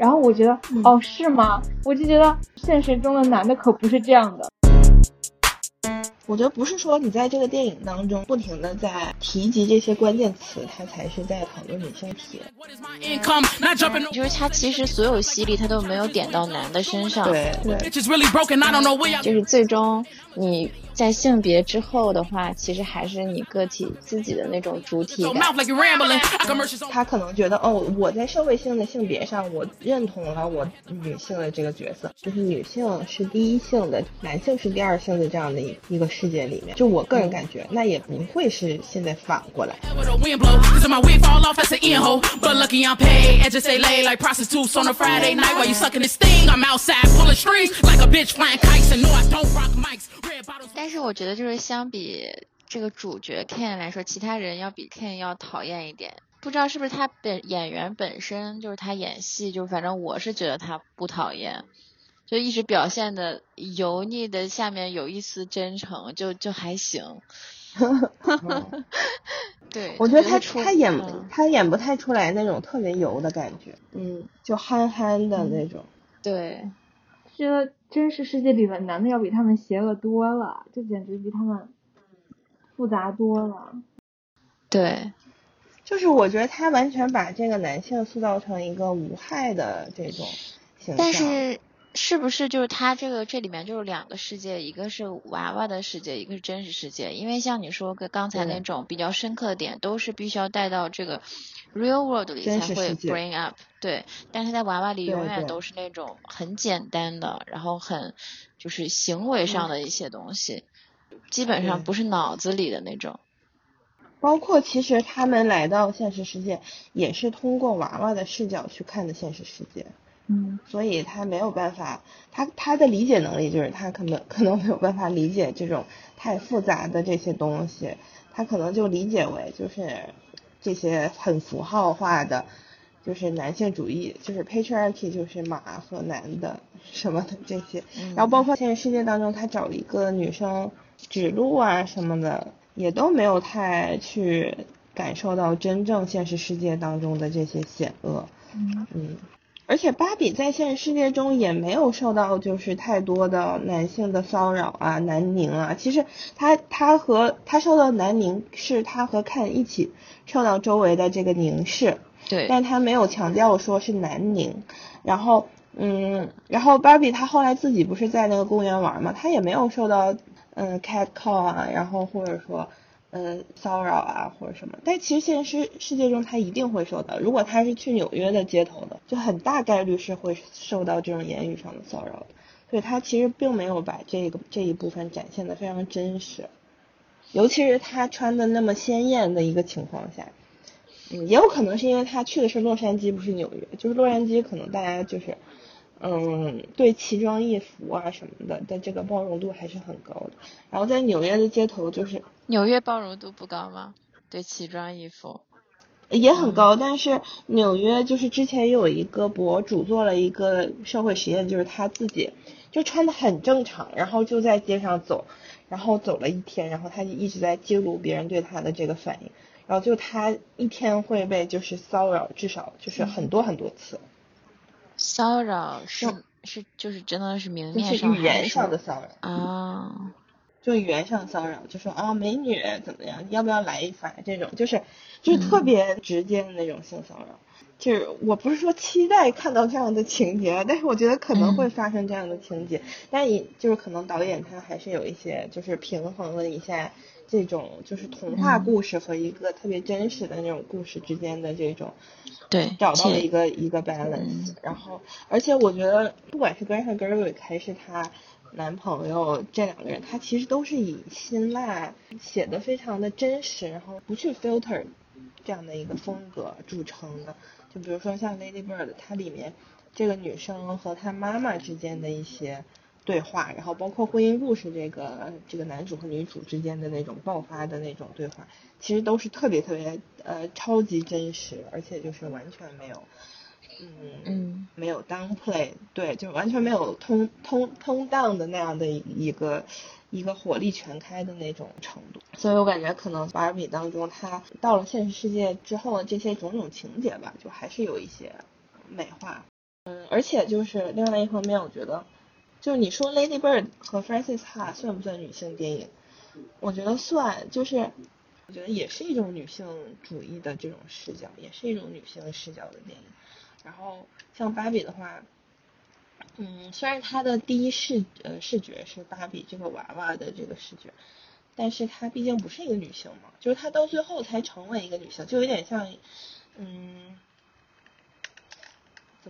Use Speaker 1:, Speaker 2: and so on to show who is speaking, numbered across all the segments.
Speaker 1: 然后我觉得，哦，是吗？我就觉得现实中的男的可不是这样的。
Speaker 2: 我觉得不是说你在这个电影当中不停的在提及这些关键词，它才是在讨论女性题。
Speaker 3: 就是他其实所有犀利他都没有点到男的身上。
Speaker 2: 对对。
Speaker 3: 就是最终你。在性别之后的话，其实还是你个体自己的那种主体感。
Speaker 2: 他可能觉得，哦，我在社会性的性别上，我认同了我女性的这个角色，就是女性是第一性的，男性是第二性的这样的一一个世界里面。就我个人感觉，那也不会是现在反过来。
Speaker 3: 但是我觉得，就是相比这个主角 Ken 来说，其他人要比 Ken 要讨厌一点。不知道是不是他本演员本身就是他演戏，就反正我是觉得他不讨厌，就一直表现的油腻的下面有一丝真诚，就就还行。对，
Speaker 2: 我觉得他他演他演不太出来那种特别油的感觉，嗯，就憨憨的那种。
Speaker 3: 对，
Speaker 1: 觉得。真实世界里的男的要比他们邪恶多了，这简直比他们复杂多了。
Speaker 3: 对，
Speaker 2: 就是我觉得他完全把这个男性塑造成一个无害的这种形象。
Speaker 3: 但是，是不是就是他这个这里面就是两个世界，一个是娃娃的世界，一个是真实世界？因为像你说跟刚才那种比较深刻的点，都是必须要带到这个。Real world 里才会 bring up，对，但是在娃娃里永远都是那种很简单的，然后很就是行为上的一些东西，基本上不是脑子里的那种。
Speaker 2: 包括其实他们来到现实世界，也是通过娃娃的视角去看的现实世界。
Speaker 1: 嗯。
Speaker 2: 所以他没有办法，他他的理解能力就是他可能可能没有办法理解这种太复杂的这些东西，他可能就理解为就是。这些很符号化的，就是男性主义，就是 patriarchy，就是马和男的什么的这些，然后包括现实世界当中，他找一个女生指路啊什么的，也都没有太去感受到真正现实世界当中的这些险恶。
Speaker 1: 嗯
Speaker 2: 嗯。而且芭比在现实世界中也没有受到就是太多的男性的骚扰啊，男凝啊。其实他他和他受到男凝是他和看一起受到周围的这个凝视，
Speaker 3: 对，
Speaker 2: 但他没有强调说是男凝。然后嗯，然后芭比她后来自己不是在那个公园玩嘛，她也没有受到嗯 cat call 啊，然后或者说。嗯，骚扰啊或者什么，但其实现实世界中他一定会受到。如果他是去纽约的街头的，就很大概率是会受到这种言语上的骚扰的。所以他其实并没有把这个这一部分展现的非常真实，尤其是他穿的那么鲜艳的一个情况下，嗯，也有可能是因为他去的是洛杉矶，不是纽约，就是洛杉矶可能大家就是。嗯，对奇装异服啊什么的的这个包容度还是很高的。然后在纽约的街头，就是
Speaker 3: 纽约包容度不高吗？对奇装异服
Speaker 2: 也很高，但是纽约就是之前有一个博主做了一个社会实验，就是他自己就穿的很正常，然后就在街上走，然后走了一天，然后他就一直在记录别人对他的这个反应，然后就他一天会被就是骚扰至少就是很多很多次。
Speaker 3: 骚扰是是就是真的是明面
Speaker 2: 上语言上的骚扰
Speaker 3: 啊，
Speaker 2: 就语言上骚扰，就说啊美女怎么样，要不要来一发这种，就是就是特别直接的那种性骚扰。就是我不是说期待看到这样的情节，但是我觉得可能会发生这样的情节，但也就是可能导演他还是有一些就是平衡了一下。这种就是童话故事和一个特别真实的那种故事之间的这种，
Speaker 3: 对，
Speaker 2: 找到了一个一个 balance。然后，而且我觉得，不管是 Greta Gerwig 还是她男朋友这两个人，他其实都是以辛辣写的非常的真实，然后不去 filter 这样的一个风格著称的。就比如说像 Lady Bird，它里面这个女生和她妈妈之间的一些。对话，然后包括婚姻故事这个这个男主和女主之间的那种爆发的那种对话，其实都是特别特别呃超级真实，而且就是完全没有，嗯
Speaker 3: 嗯，
Speaker 2: 没有 downplay，对，就完全没有通通通 down 的那样的一个一个火力全开的那种程度，所以我感觉可能芭比当中，它到了现实世界之后的这些种种情节吧，就还是有一些美化。嗯，而且就是另外一方面，我觉得，就是你说 Lady Bird 和 Frances Ha 算不算女性电影？我觉得算，就是我觉得也是一种女性主义的这种视角，也是一种女性视角的电影。然后像芭比的话，嗯，虽然它的第一视呃视觉是芭比这个娃娃的这个视觉，但是她毕竟不是一个女性嘛，就是她到最后才成为一个女性，就有点像，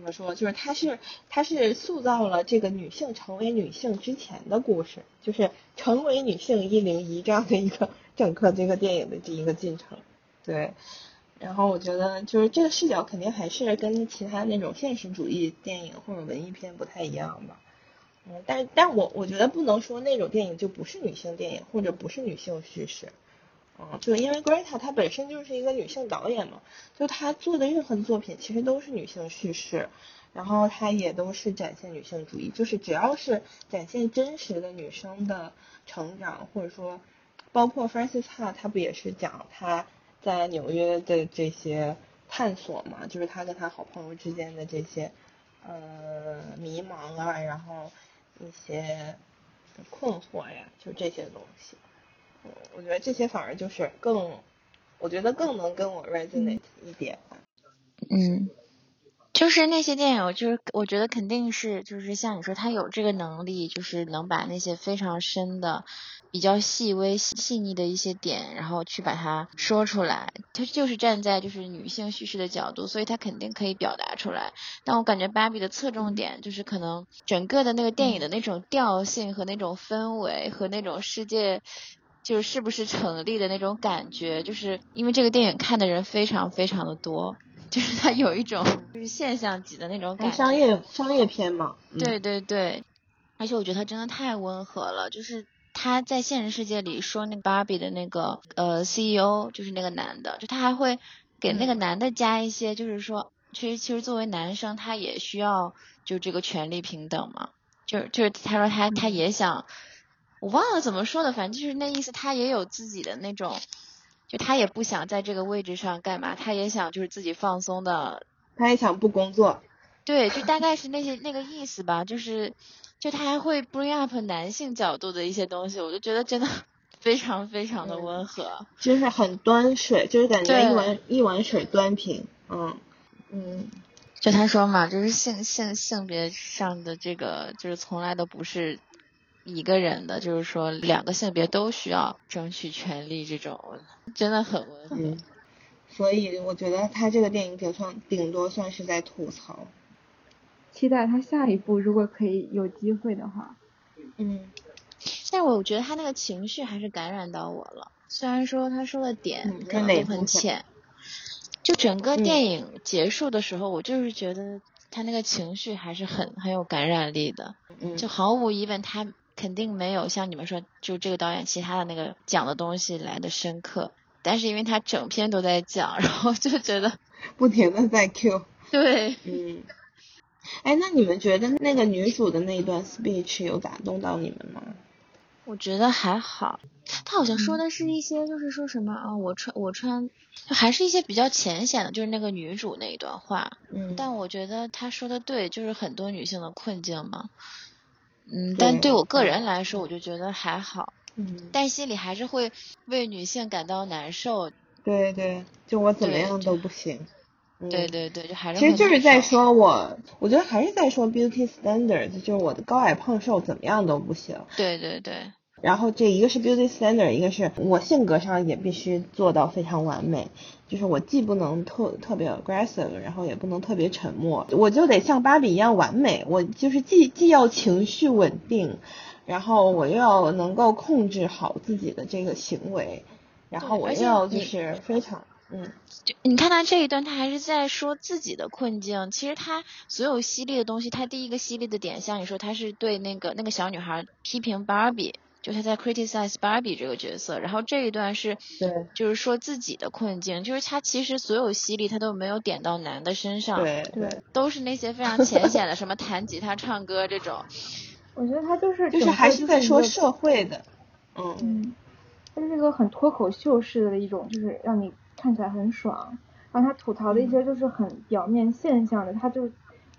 Speaker 2: 怎么说？就是它是它是塑造了这个女性成为女性之前的故事，就是成为女性一零一这样的一个整个这个电影的这一个进程。对，然后我觉得就是这个视角肯定还是跟其他那种现实主义电影或者文艺片不太一样吧。嗯，但但我我觉得不能说那种电影就不是女性电影或者不是女性叙事。嗯，就因为 Greta 她本身就是一个女性导演嘛，就她做的任何作品其实都是女性叙事，然后她也都是展现女性主义，就是只要是展现真实的女生的成长，或者说包括 Frances Ha，她不也是讲她在纽约的这些探索嘛，就是她跟她好朋友之间的这些呃迷茫啊，然后一些困惑呀，就这些东西。我觉得这些反而就是更，我觉得更能跟我 resonate 一点。
Speaker 3: 嗯，就是那些电影，就是我觉得肯定是，就是像你说，他有这个能力，就是能把那些非常深的、比较细微、细腻的一些点，然后去把它说出来。他就是站在就是女性叙事的角度，所以他肯定可以表达出来。但我感觉芭比的侧重点就是可能整个的那个电影的那种调性和那种氛围和那种世界。就是是不是成立的那种感觉，就是因为这个电影看的人非常非常的多，就是它有一种就是现象级的那种感觉。
Speaker 2: 商业商业片嘛。
Speaker 3: 对对对，而且我觉得它真的太温和了，就是他在现实世界里说那个芭比的那个呃 CEO 就是那个男的，就他还会给那个男的加一些，就是说其实其实作为男生他也需要就这个权利平等嘛，就是就是他说他他也想。我忘了怎么说的，反正就是那意思。他也有自己的那种，就他也不想在这个位置上干嘛，他也想就是自己放松的。
Speaker 2: 他也想不工作。
Speaker 3: 对，就大概是那些那个意思吧。就是，就他还会 bring up 男性角度的一些东西，我就觉得真的非常非常的温和。
Speaker 2: 就是很端水，就是感觉一碗一碗水端平。嗯
Speaker 3: 嗯。就他说嘛，就是性性性别上的这个，就是从来都不是。一个人的，就是说两个性别都需要争取权利，这种真的很温和。
Speaker 2: 所以我觉得他这个电影顶算顶多算是在吐槽。
Speaker 1: 期待他下一部，如果可以有机会的话。
Speaker 3: 嗯。但我觉得他那个情绪还是感染到我了，虽然说他说的点可能都很浅，就整个电影结束的时候，我就是觉得他那个情绪还是很很有感染力的。
Speaker 2: 嗯。
Speaker 3: 就毫无疑问，他。肯定没有像你们说，就这个导演其他的那个讲的东西来的深刻，但是因为他整篇都在讲，然后就觉得
Speaker 2: 不停的在 Q。
Speaker 3: 对，
Speaker 2: 嗯，哎，那你们觉得那个女主的那一段 speech 有打动到你们吗？
Speaker 3: 我觉得还好，他好像说的是一些就是说什么啊，我穿我穿，就还是一些比较浅显的，就是那个女主那一段话。
Speaker 2: 嗯，
Speaker 3: 但我觉得他说的对，就是很多女性的困境嘛。嗯，但对我个人来说，我就觉得还好。
Speaker 2: 嗯，
Speaker 3: 但心里还是会为女性感到难受。
Speaker 2: 对对，就我怎么样都不行。
Speaker 3: 对对对，就还是。
Speaker 2: 其实就是在说我，我觉得还是在说 beauty standards，就是我的高矮胖瘦怎么样都不行。
Speaker 3: 对对对。
Speaker 2: 然后这一个是 beauty standard，一个是我性格上也必须做到非常完美。就是我既不能特特别 aggressive，然后也不能特别沉默，我就得像芭比一样完美。我就是既既要情绪稳定，然后我又要能够控制好自己的这个行为，然后我又要就是非常嗯。
Speaker 3: 就你看他这一段，他还是在说自己的困境。其实他所有犀利的东西，他第一个犀利的点，像你说，他是对那个那个小女孩批评芭比。就他在 criticize Barbie 这个角色，然后这一段是，
Speaker 2: 对，
Speaker 3: 就是说自己的困境，就是他其实所有犀利他都没有点到男的身上，
Speaker 2: 对
Speaker 1: 对，
Speaker 3: 都是那些非常浅显的，什么弹吉他、唱歌这种。
Speaker 1: 我觉得他就是
Speaker 2: 就是还是在说社会的，
Speaker 1: 嗯。嗯，他是一个很脱口秀式的一种，就是让你看起来很爽，然后他吐槽的一些就是很表面现象的，他就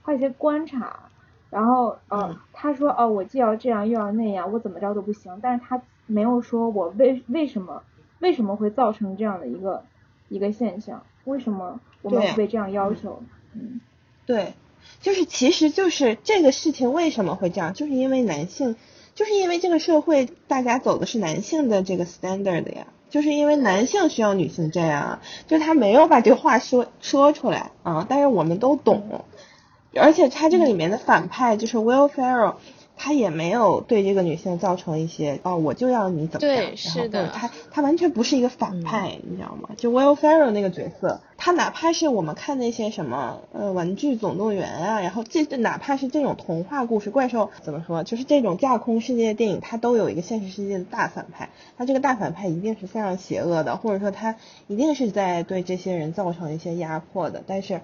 Speaker 1: 他一些观察，然后呃
Speaker 2: 嗯
Speaker 1: 他说哦我既要这样又要那样，我怎么着都不行，但是他没有说我为为什么为什么会造成这样的一个一个现象，为什么我们会被这样要求？嗯
Speaker 2: 对，就是其实就是这个事情为什么会这样，就是因为男性，就是因为这个社会大家走的是男性的这个 standard 呀，就是因为男性需要女性这样啊，就是他没有把这个话说说出来啊，但是我们都懂，而且他这个里面的反派就是 Will Ferrell。他也没有对这个女性造成一些哦，我就要你怎么样，
Speaker 3: 对是的
Speaker 2: 他他完全不是一个反派，你知道吗？就 Will Ferrell 那个角色，他哪怕是我们看那些什么呃玩具总动员啊，然后这哪怕是这种童话故事怪兽怎么说，就是这种架空世界的电影，它都有一个现实世界的大反派，他这个大反派一定是非常邪恶的，或者说他一定是在对这些人造成一些压迫的，但是。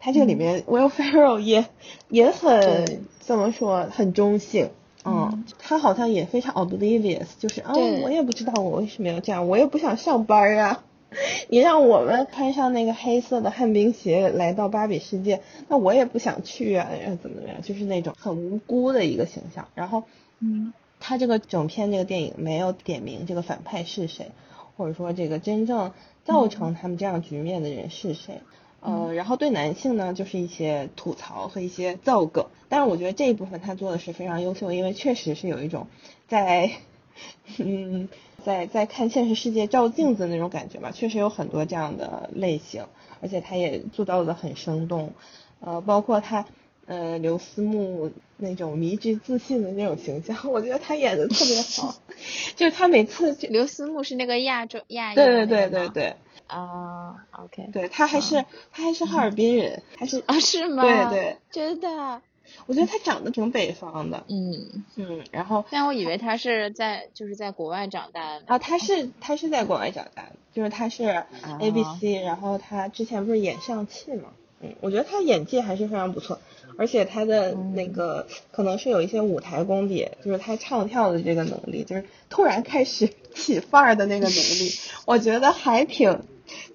Speaker 2: 他这个里面、Will Ferrell 也也很怎么说很中性，嗯
Speaker 1: 嗯，
Speaker 2: 他好像也非常 oblivious，就是啊、
Speaker 3: 对
Speaker 2: 我也不知道我为什么要这样，我也不想上班啊。你让我们穿上那个黑色的旱冰鞋来到芭比世界，那我也不想去啊，怎么怎么样，就是那种很无辜的一个形象。然后
Speaker 1: 嗯
Speaker 2: 他这个整篇这个电影没有点明这个反派是谁，或者说这个真正造成他们这样局面的人是谁。呃，然后对男性呢，就是一些吐槽和一些造梗，但是我觉得这一部分他做的是非常优秀，因为确实是有一种在，嗯，在在看现实世界照镜子那种感觉嘛，确实有很多这样的类型，而且他也做到的很生动，呃，包括他呃刘思慕那种迷之自信的那种形象，我觉得他演的特别好，就是他每次
Speaker 3: 刘思慕是那个亚洲亚裔
Speaker 2: 对对对对对
Speaker 3: 啊，OK，
Speaker 2: 对，他还是他还是哈尔滨人，还是
Speaker 3: 啊是吗？
Speaker 2: 对对，
Speaker 3: 真的，
Speaker 2: 我觉得他长得挺北方的，
Speaker 3: 嗯，
Speaker 2: 嗯，然后。
Speaker 3: 但我以为他是在就是在国外长大的
Speaker 2: 啊，他是他是在国外长大的，就是他是 A B C，、然后他之前不是演上汽嘛，嗯，我觉得他演技还是非常不错，而且他的那个、可能是有一些舞台功底，就是他唱跳的这个能力，就是突然开始 起范儿的那个能力，我觉得还挺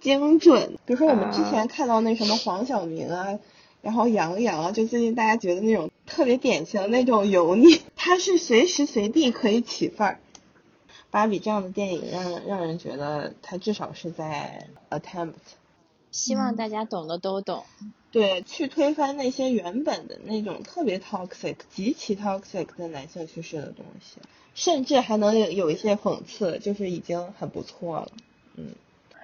Speaker 2: 精准。比如说我们之前看到那什么黄晓明啊。然后杨洋啊，就最近大家觉得那种特别典型的那种油腻，他是随时随地可以起范儿。芭比这样的电影让让人觉得他至少是在 attempt，
Speaker 3: 希望大家懂的都懂。
Speaker 2: 对，去推翻那些原本的那种特别 toxic、极其 toxic 的男性叙事的东西，甚至还能有有一些讽刺，就是已经很不错了。嗯，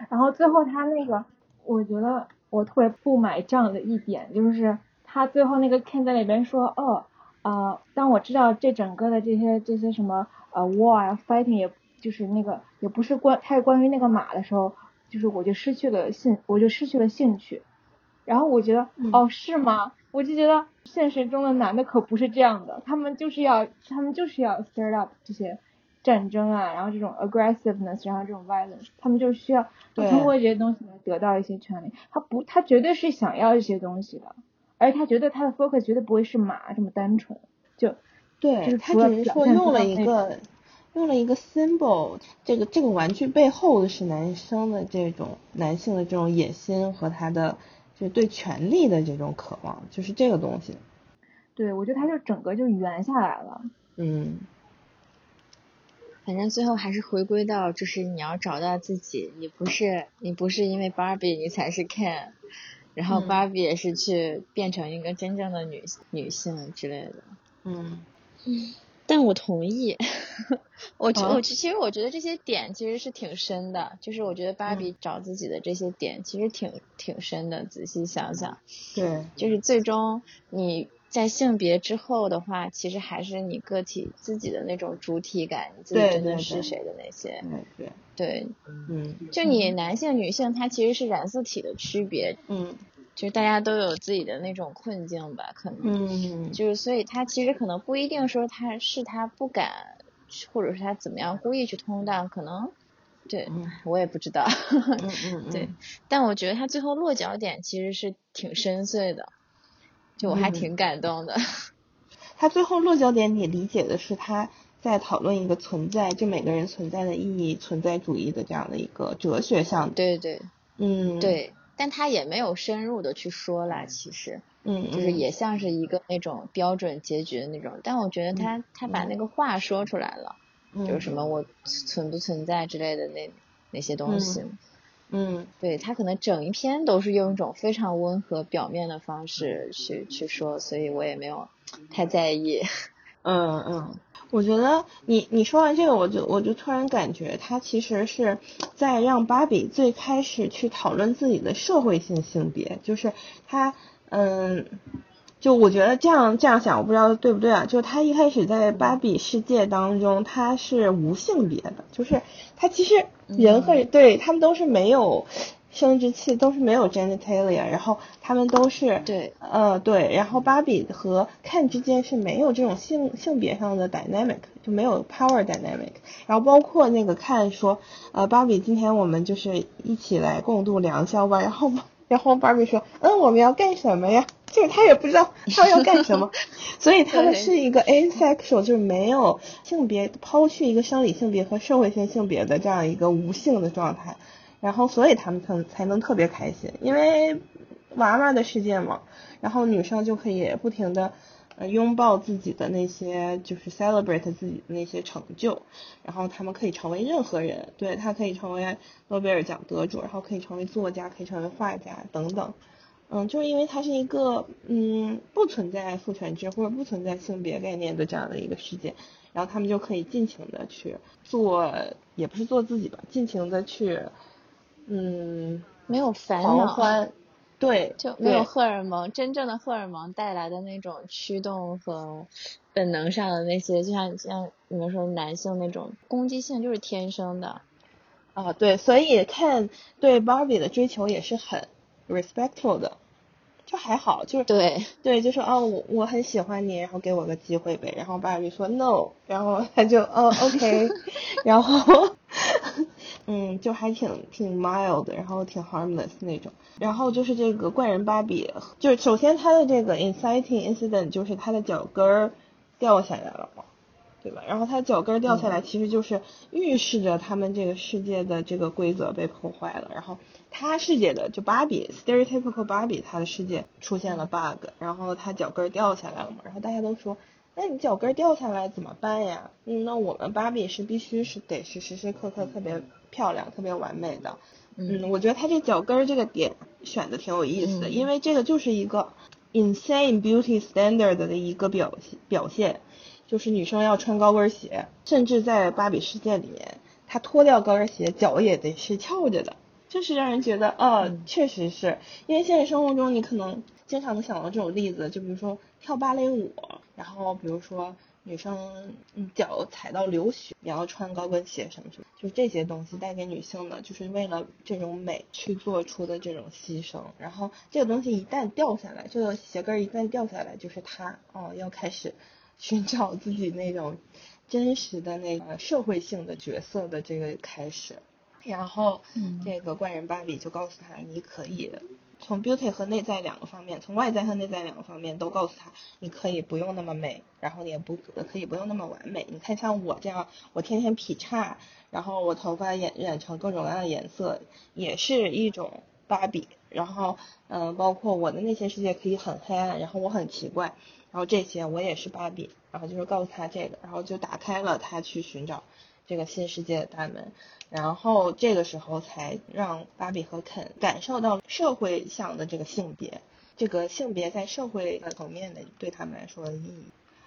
Speaker 1: 然后最后他那个，我觉得我特别不买账的一点就是他最后那个 Ken 在里边说，哦，呃，当我知道这整个的这些这些什么呃 war 啊 fighting 也就是那个也不是关太关于那个马的时候，就是我就失去了兴我就失去了兴趣。然后我觉得，
Speaker 2: 嗯
Speaker 1: 哦，是吗？我就觉得现实中的男的可不是这样的，他们就是要他们就是要 stir up 这些战争啊，然后这种 aggressiveness，然后这种 violence，他们就需要
Speaker 2: 对
Speaker 1: 通过这些东西来得到一些权利。他不，他绝对是想要这些东西的，而他觉得他的 focus 绝对不会是马这么单纯，就对就
Speaker 2: 对
Speaker 1: 是
Speaker 2: 他只是说用了一个用了一个 symbol，这个这个玩具背后的是男生的这种男性的这种野心和他的就是对权力的这种渴望，就是这个东西。
Speaker 1: 对我觉得他就整个就圆下来了。
Speaker 2: 嗯，
Speaker 3: 反正最后还是回归到，就是你要找到自己，你不是你不是因为芭比你才是 Ken，然后
Speaker 2: 嗯。
Speaker 3: 芭比也是去变成一个真正的女女性之类的。
Speaker 2: 嗯。
Speaker 3: 但我同意，我觉、
Speaker 2: 啊
Speaker 3: 我其实我觉得这些点其实是挺深的，就是我觉得芭
Speaker 2: 嗯。
Speaker 3: 比找自己的这些点其实挺挺深的，仔细想想，
Speaker 2: 对，
Speaker 3: 就是最终你在性别之后的话，其实还是你个体自己的那种主体感，你自己真的
Speaker 2: 对对
Speaker 3: 是谁的那些，
Speaker 2: 对对，
Speaker 3: 对，
Speaker 2: 嗯
Speaker 3: 就你男性女性它其实是染色体的区别，
Speaker 2: 嗯。
Speaker 3: 就是大家都有自己的那种困境吧，可能。
Speaker 2: 嗯。
Speaker 3: 就是所以他其实可能不一定说他是他不敢，或者是他怎么样故意去通荡，可能对、
Speaker 2: 嗯
Speaker 3: 我也不知道。
Speaker 2: 嗯 嗯，
Speaker 3: 对，但我觉得他最后落脚点其实是挺深邃的，就我还
Speaker 2: 嗯
Speaker 3: 挺感动的。
Speaker 2: 他最后落脚点，你理解的是他在讨论一个存在，就每个人存在的意义、存在主义的这样的一个哲学上的。
Speaker 3: 对对。
Speaker 2: 嗯，
Speaker 3: 对，但他也没有深入的去说啦，其实，
Speaker 2: 嗯，
Speaker 3: 就是也像是一个那种标准结局的那种，但我觉得他他把那个话说出来了，就是什么我存不存在之类的那那些东西，
Speaker 2: 嗯，
Speaker 3: 对他可能整一篇都是用一种非常温和表面的方式去去说，所以我也没有太在意，
Speaker 2: 嗯嗯。我觉得你你说完这个，我就我就突然感觉他其实是在让芭比最开始去讨论自己的社会性性别，就是他嗯，就我觉得这样这样想，我不知道对不对啊？就是他一开始在芭比世界当中，他是无性别的，就是他其实人和对他们都是没有。生殖器都是没有 genitalia，然后他们都是
Speaker 3: 对，
Speaker 2: 呃对，然后芭比和 Ken 之间是没有这种性性别上的 dynamic，就没有 power dynamic，然后包括那个 Ken 说，呃芭比今天我们就是一起来共度良宵吧，然后然后芭比说，嗯我们要干什么呀？就是他也不知道他要干什么，所以他们是一个 asexual，就是没有性别，抛去一个生理性别和社会性性别的这样一个无性的状态。然后，所以他们才才能特别开心，因为娃娃的世界嘛。然后女生就可以不停的呃拥抱自己的那些，就是 celebrate 自己的那些成就。然后他们可以成为任何人，对他可以成为诺贝尔奖得主，然后可以成为作家，可以成为画家等等。嗯，就是因为它是一个嗯不存在父权制或者不存在性别概念的这样的一个世界，然后他们就可以尽情的去做，也不是做自己吧，尽情的去。嗯，
Speaker 3: 没有烦恼，
Speaker 2: 对，
Speaker 3: 就没有荷尔蒙，真正的荷尔蒙带来的那种驱动和本能上的那些，就像像你们说男性那种攻击性就是天生的，
Speaker 2: 啊，对，所以看对 Barbie 的追求也是很 respectful 的。就还好，就是
Speaker 3: 对
Speaker 2: 对，就说哦，我我很喜欢你，然后给我个机会呗。然后芭比说 no，然后他就哦 OK，然后 嗯，就还挺挺 mild，然后挺 harmless 那种。然后就是这个怪人芭比，就是首先他的这个 inciting incident 就是他的脚跟儿掉下来了嘛。对吧？然后他脚跟掉下来，其实就是预示着他们这个世界的这个规则被破坏了。然后他世界的就芭比，stereotypical 芭比，他的世界出现了 bug，然后他脚跟掉下来了嘛。然后大家都说，那你脚跟掉下来怎么办呀？嗯，那我们芭比是必须是得是时时刻刻特别漂亮、特别完美的。嗯，我觉得他这脚跟这个点选的挺有意思的，因为这个就是一个 insane beauty standard 的一个表现表现。就是女生要穿高跟鞋，甚至在芭比世界里面，她脱掉高跟鞋，脚也得是翘着的，就是让人觉得，哦，确实是因为现实生活中你可能经常能想到这种例子，就比如说跳芭蕾舞，然后比如说女生脚踩到流血，你要穿高跟鞋什么什么，就这些东西带给女性的，就是为了这种美去做出的这种牺牲。然后这个东西一旦掉下来，这个鞋跟一旦掉下来，就是她哦要开始。寻找自己那种真实的那个社会性的角色的这个开始，然后这个怪人芭比就告诉他，你可以从 beauty 和内在两个方面，从外在和内在两个方面都告诉他，你可以不用那么美，然后也不可以不用那么完美。你看像我这样，我天天劈叉，然后我头发染染成各种各样的颜色，也是一种芭比。然后嗯，包括我的内心世界可以很黑暗，然后我很奇怪。然后这些我也是芭比，然后就是告诉他这个，然后就打开了他去寻找这个新世界的大门，然后这个时候才让芭比和肯感受到社会上的这个性别，这个性别在社会层面的对他们来说的意义。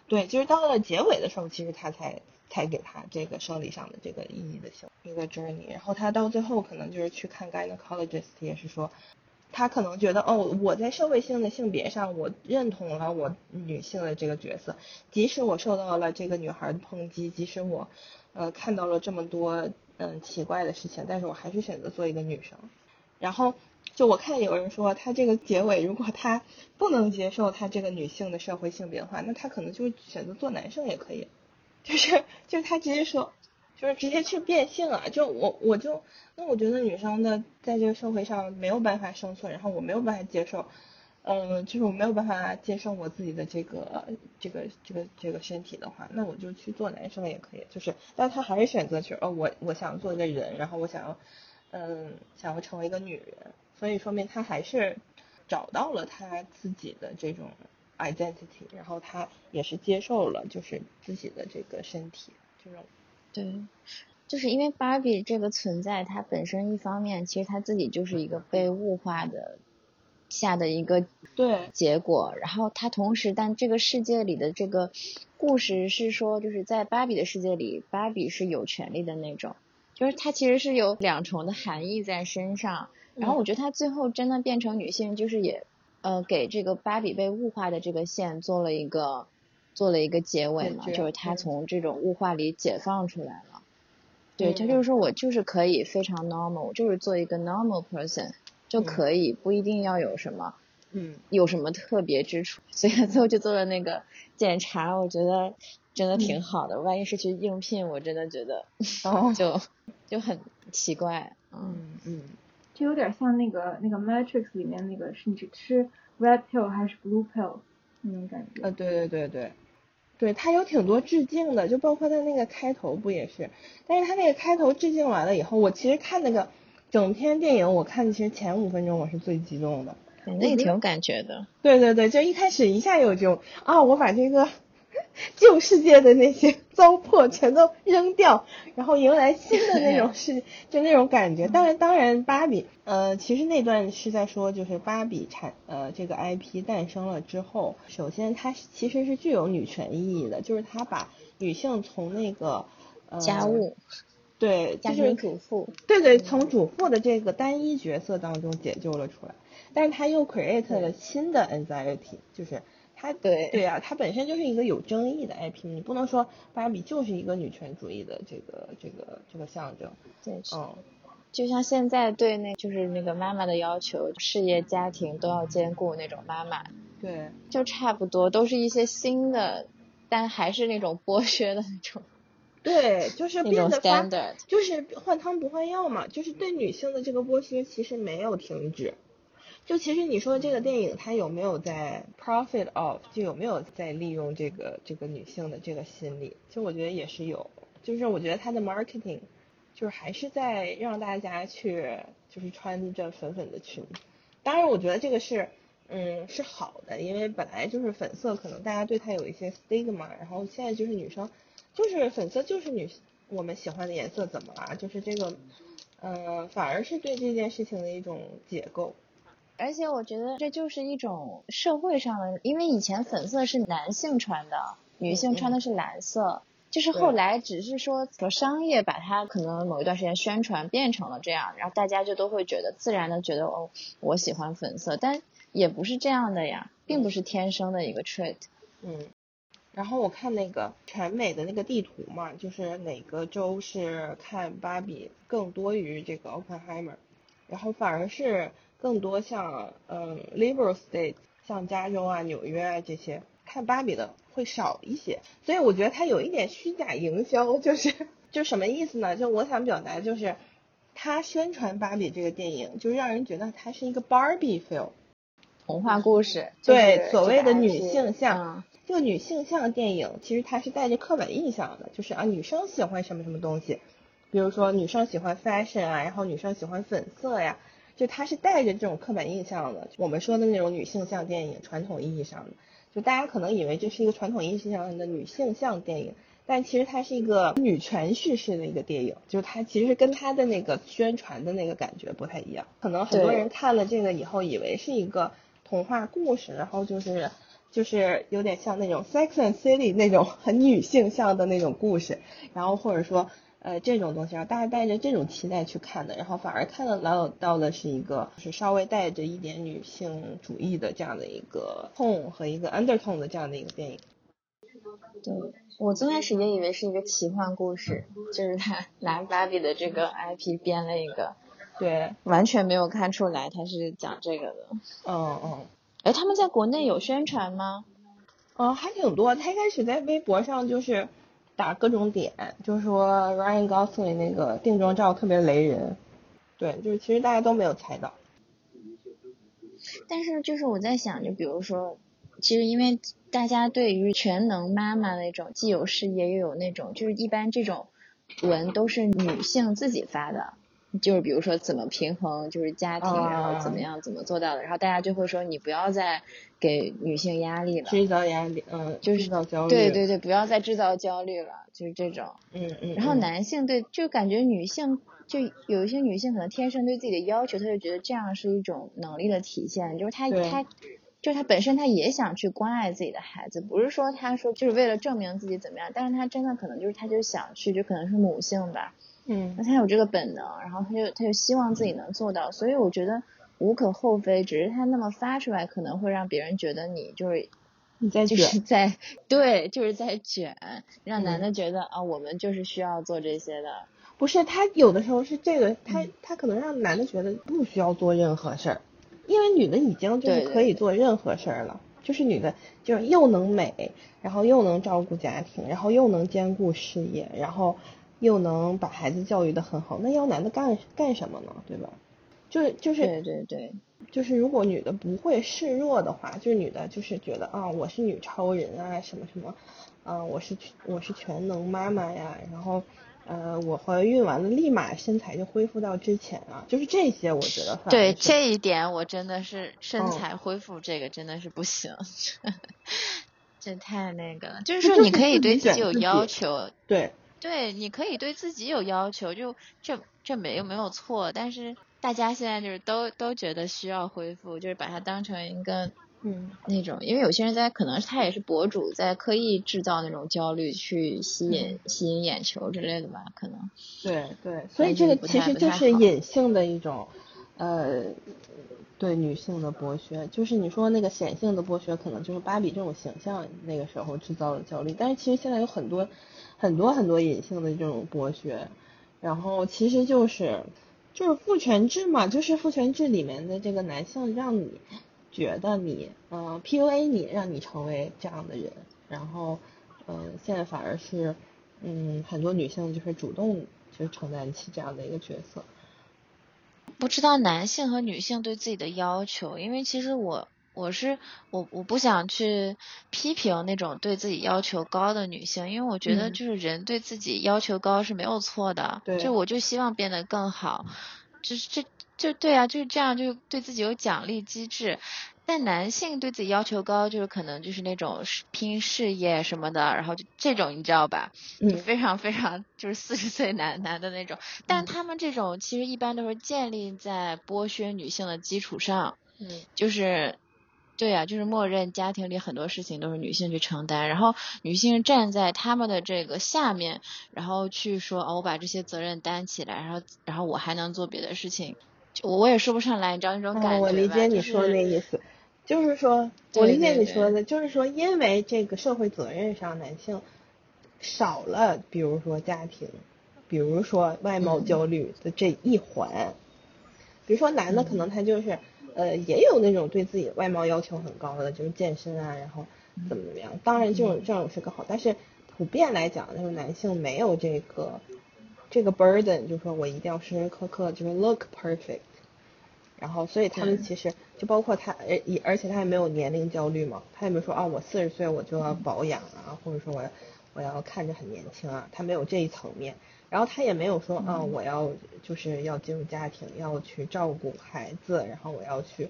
Speaker 2: 对，就是到了结尾的时候，其实他才才给他这个生理上的这个意义的性一个 journey，然后他到最后可能就是去看 gynecologist，也是说。他可能觉得哦，我在社会性的性别上，我认同了我女性的这个角色，即使我受到了这个女孩的抨击，即使我呃看到了这么多嗯奇怪的事情，但是我还是选择做一个女生。然后就我看有人说，他这个结尾如果他不能接受他这个女性的社会性别的话，那他可能就选择做男生也可以，就是就是他直接说。就是直接去变性啊！就我我就那我觉得女生的在这个社会上没有办法生存，然后我没有办法接受，嗯，就是我没有办法接受我自己的这个这个这个这个身体的话，那我就去做男生也可以。就是，但他还是选择去哦，我我想做一个人，然后我想要，嗯，想要成为一个女人，所以说明他还是找到了他自己的这种 identity，然后他也是接受了就是自己的这个身体这种。
Speaker 3: 对，就是因为芭比这个存在，它本身一方面其实它自己就是一个被物化的下的一个
Speaker 2: 对。
Speaker 3: 结果，然后它同时，但这个世界里的这个故事是说，就是在芭比的世界里，芭比是有权利的那种，就是它其实是有两重的含义在身上。然后我觉得它最后真的变成女性，就是也呃给这个芭比被物化的这个线做了一个做了一个结尾嘛，就是她
Speaker 2: 嗯。
Speaker 3: 从这种物化里解放出来了。对，他
Speaker 2: 嗯
Speaker 3: 就是说我就是可以非常 normal，我就是做一个 normal person 就
Speaker 2: 嗯
Speaker 3: 可以，不一定要有什么
Speaker 2: 嗯
Speaker 3: 有什么特别之处。所以他最后就做了那个检查，我觉得真的
Speaker 2: 嗯
Speaker 3: 挺好的。万一是去应聘，我真的觉得
Speaker 2: 哦
Speaker 3: 就就很奇怪。嗯，
Speaker 2: 嗯嗯
Speaker 1: 就有点像那个那个 Matrix 里面那个是你是吃 red pill 还是 blue pill 那种感觉。
Speaker 2: 呃对对对对。对他有挺多致敬的，就包括他那个开头不也是？但是他那个开头致敬完了以后，我其实看那个整篇电影，我看其实前五分钟我是最激动的。
Speaker 3: 对那也挺有感觉的。
Speaker 2: 对对对，就一开始一下有这种啊，我把这个 旧世界的那些糟粕全都扔掉，然后迎来新的那种世，就那种感觉。当然，当然，芭比，呃，其实那段是在说，就是芭比产呃这个 IP 诞生了之后，首先它其实是具有女权意义的，就是它把女性从那个呃
Speaker 3: 家务、
Speaker 2: 对
Speaker 3: 家
Speaker 2: 就是
Speaker 3: 庭主妇，
Speaker 2: 对对，从主妇的这个单一角色当中解救了出来，但是他又 create 了新的 anxiety，就是他
Speaker 3: 对。
Speaker 2: 对啊，他本身就是一个有争议的 IP，你不能说芭比就是一个女权主义的这个这个这个象征，
Speaker 3: 对，
Speaker 2: 嗯，
Speaker 3: 就像现在对那就是那个妈妈的要求，事业家庭都要兼顾那种妈妈，
Speaker 2: 对。
Speaker 3: 就差不多都是一些新的，但还是那种剥削的那种
Speaker 2: 对，就是变得发
Speaker 3: ，standard。
Speaker 2: 就是换汤不换药嘛，就是对女性的这个剥削其实没有停止。就其实你说这个电影它有没有在 profit of，就有没有在利用这个这个女性的这个心理？就我觉得也是有，就是我觉得它的 marketing 就是还是在让大家去就是穿着粉粉的裙子。当然，我觉得这个是嗯是好的，因为本来就是粉色，可能大家对它有一些 stigma，然后现在就是女生就是粉色就是女我们喜欢的颜色，怎么啦？就是这个，呃，反而是对这件事情的一种解构。
Speaker 3: 而且我觉得这就是一种社会上的，因为以前粉色是男性穿的，女性穿的是蓝色。就是后来只是说说商业把它可能某一段时间宣传变成了这样，然后大家就都会觉得自然的觉得哦，我喜欢粉色，但也不是这样的呀，并不是天生的一个 trait。
Speaker 2: 嗯，然后我看那个全美的那个地图嘛，就是哪个州是看芭比更多于这个 Oppenheimer，然后反而是更多像嗯 liberal state，像加州啊、纽约啊这些看芭比的会少一些，所以我觉得它有一点虚假营销，就是就什么意思呢？就我想表达就是，他宣传芭比这个电影，就让人觉得它是一个 Barbie film。
Speaker 3: 童话故事，
Speaker 2: 对所谓的女性像
Speaker 3: 嗯
Speaker 2: 这个女性向电影其实它是带着刻板印象的，就是啊女生喜欢什么什么东西，比如说女生喜欢 fashion 啊，然后女生喜欢粉色呀，就它是带着这种刻板印象的。我们说的那种女性向电影，传统意义上的，就大家可能以为这是一个传统意义上的女性向电影，但其实它是一个女权叙事的一个电影，就是它其实跟它的那个宣传的那个感觉不太一样。可能很多人看了这个以后，以为是一个童话故事，然后就是就是有点像那种 Sex and City 那种很女性向的那种故事，然后或者说呃这种东西，让大家带着这种期待去看的，然后反而看了到到的是一个就是稍微带着一点女性主义的这样的一个 tone 和一个 undertone 的这样的一个电影。
Speaker 3: 对，我最开始也以为是一个奇幻故事，就是他拿芭比的这个 IP 编了一个，
Speaker 2: 对，
Speaker 3: 完全没有看出来他是讲这个的。
Speaker 2: 嗯嗯。
Speaker 3: 哎，他们在国内有宣传吗？
Speaker 2: 嗯，还挺多。他一开始在微博上就是打各种点，就说 Ryan Gosling 那个定妆照特别雷人。对，就是其实大家都没有猜到。
Speaker 3: 但是就是我在想，就比如说，其实因为大家对于全能妈妈那种既有事业又有那种，就是一般这种文都是女性自己发的，就是比如说怎么平衡就是家庭，然后怎么样怎么做到的，然后大家就会说你不要再给女性压力了，
Speaker 2: 制造压力，嗯，
Speaker 3: 就是
Speaker 2: 制造焦虑，
Speaker 3: 对对对，不要再制造焦虑了，就是这种，
Speaker 2: 嗯嗯。
Speaker 3: 然后男性对，就感觉女性就有一些女性可能天生对自己的要求，她就觉得这样是一种能力的体现，就是她她就是她本身她也想去关爱自己的孩子，不是说她说就是为了证明自己怎么样，但是她真的可能就是她就想去，就可能是母性吧。
Speaker 2: 嗯，
Speaker 3: 那他有这个本能，然后他就他就希望自己能做到，所以我觉得无可厚非，只是他那么发出来可能会让别人觉得你就是
Speaker 2: 你在
Speaker 3: 就是在对就是在卷，让男的觉得啊我们就是需要做这些的。
Speaker 2: 不是他有的时候是这个，他他可能让男的觉得不需要做任何事儿，因为女的已经就是可以做任何事儿了，就是女的就是又能美，然后又能照顾家庭，然后又能兼顾事业，然后。又能把孩子教育的很好，那要男的干干什么呢？对吧？就是就是
Speaker 3: 对对对，
Speaker 2: 就是如果女的不会示弱的话，就是女的就是觉得啊我是女超人啊什么什么，啊我是我是全能妈妈呀，然后呃我怀孕完了立马身材就恢复到之前啊，就是这些我觉得
Speaker 3: 对这一点我真的是身材恢复这个真的是不行，这太那个了，就是说你可以对自己有要求，
Speaker 2: 对。
Speaker 3: 对，你可以对自己有要求，就这这没有没有错，但是大家现在就是都都觉得需要恢复，就是把它当成一个
Speaker 2: 嗯
Speaker 3: 那种，因为有些人在可能他也是博主，在刻意制造那种焦虑去吸引吸引眼球之类的吧，可能。
Speaker 2: 对对，所以这个其实就是隐性的一种呃对女性的剥削，就是你说那个显性的剥削，可能就是芭比这种形象那个时候制造的焦虑，但是其实现在有很多。很多很多隐性的这种剥削，然后其实就是就是父权制嘛，就是父权制里面的这个男性让你觉得你嗯 PUA 你，让你成为这样的人，然后嗯现在反而是嗯很多女性就是主动就承担起这样的一个角色。
Speaker 3: 不知道男性和女性对自己的要求，因为其实我。我是我我不想去批评那种对自己要求高的女性，因为我觉得就是人对自己要求高是没有错的，就我就希望变得更好，就是这就对啊，就是这样，就对自己有奖励机制。但男性对自己要求高，就是可能就是那种拼事业什么的，然后就这种你知道吧？就非常非常就是四十岁男男的那种，但他们这种其实一般都是建立在剥削女性的基础上，
Speaker 2: 嗯，
Speaker 3: 就是。对呀，就是默认家庭里很多事情都是女性去承担，然后女性站在他们的这个下面，然后去说哦，我把这些责任担起来，然后然后我还能做别的事情，我也说不上来，你知道那种感觉
Speaker 2: 我理解你说的那意思，就是说，我理解你说的，就是说，因为这个社会责任上，男性少了，比如说家庭，比如说外貌焦虑的这一环，比如说男的可能他就是。呃，也有那种对自己外貌要求很高的，就是健身啊，然后怎么怎么样。当然，这种这种是更好，但是普遍来讲，就是男性没有这个这个 burden，就是说我一定要时时刻刻就是 look perfect。然后，所以他们其实就包括他，而而且他也没有年龄焦虑嘛，他也没有说啊，我四十岁我就要保养啊，或者说我我要看着很年轻啊，他没有这一层面。然后他也没有说啊，我要就是要进入家庭，要去照顾孩子，然后我要去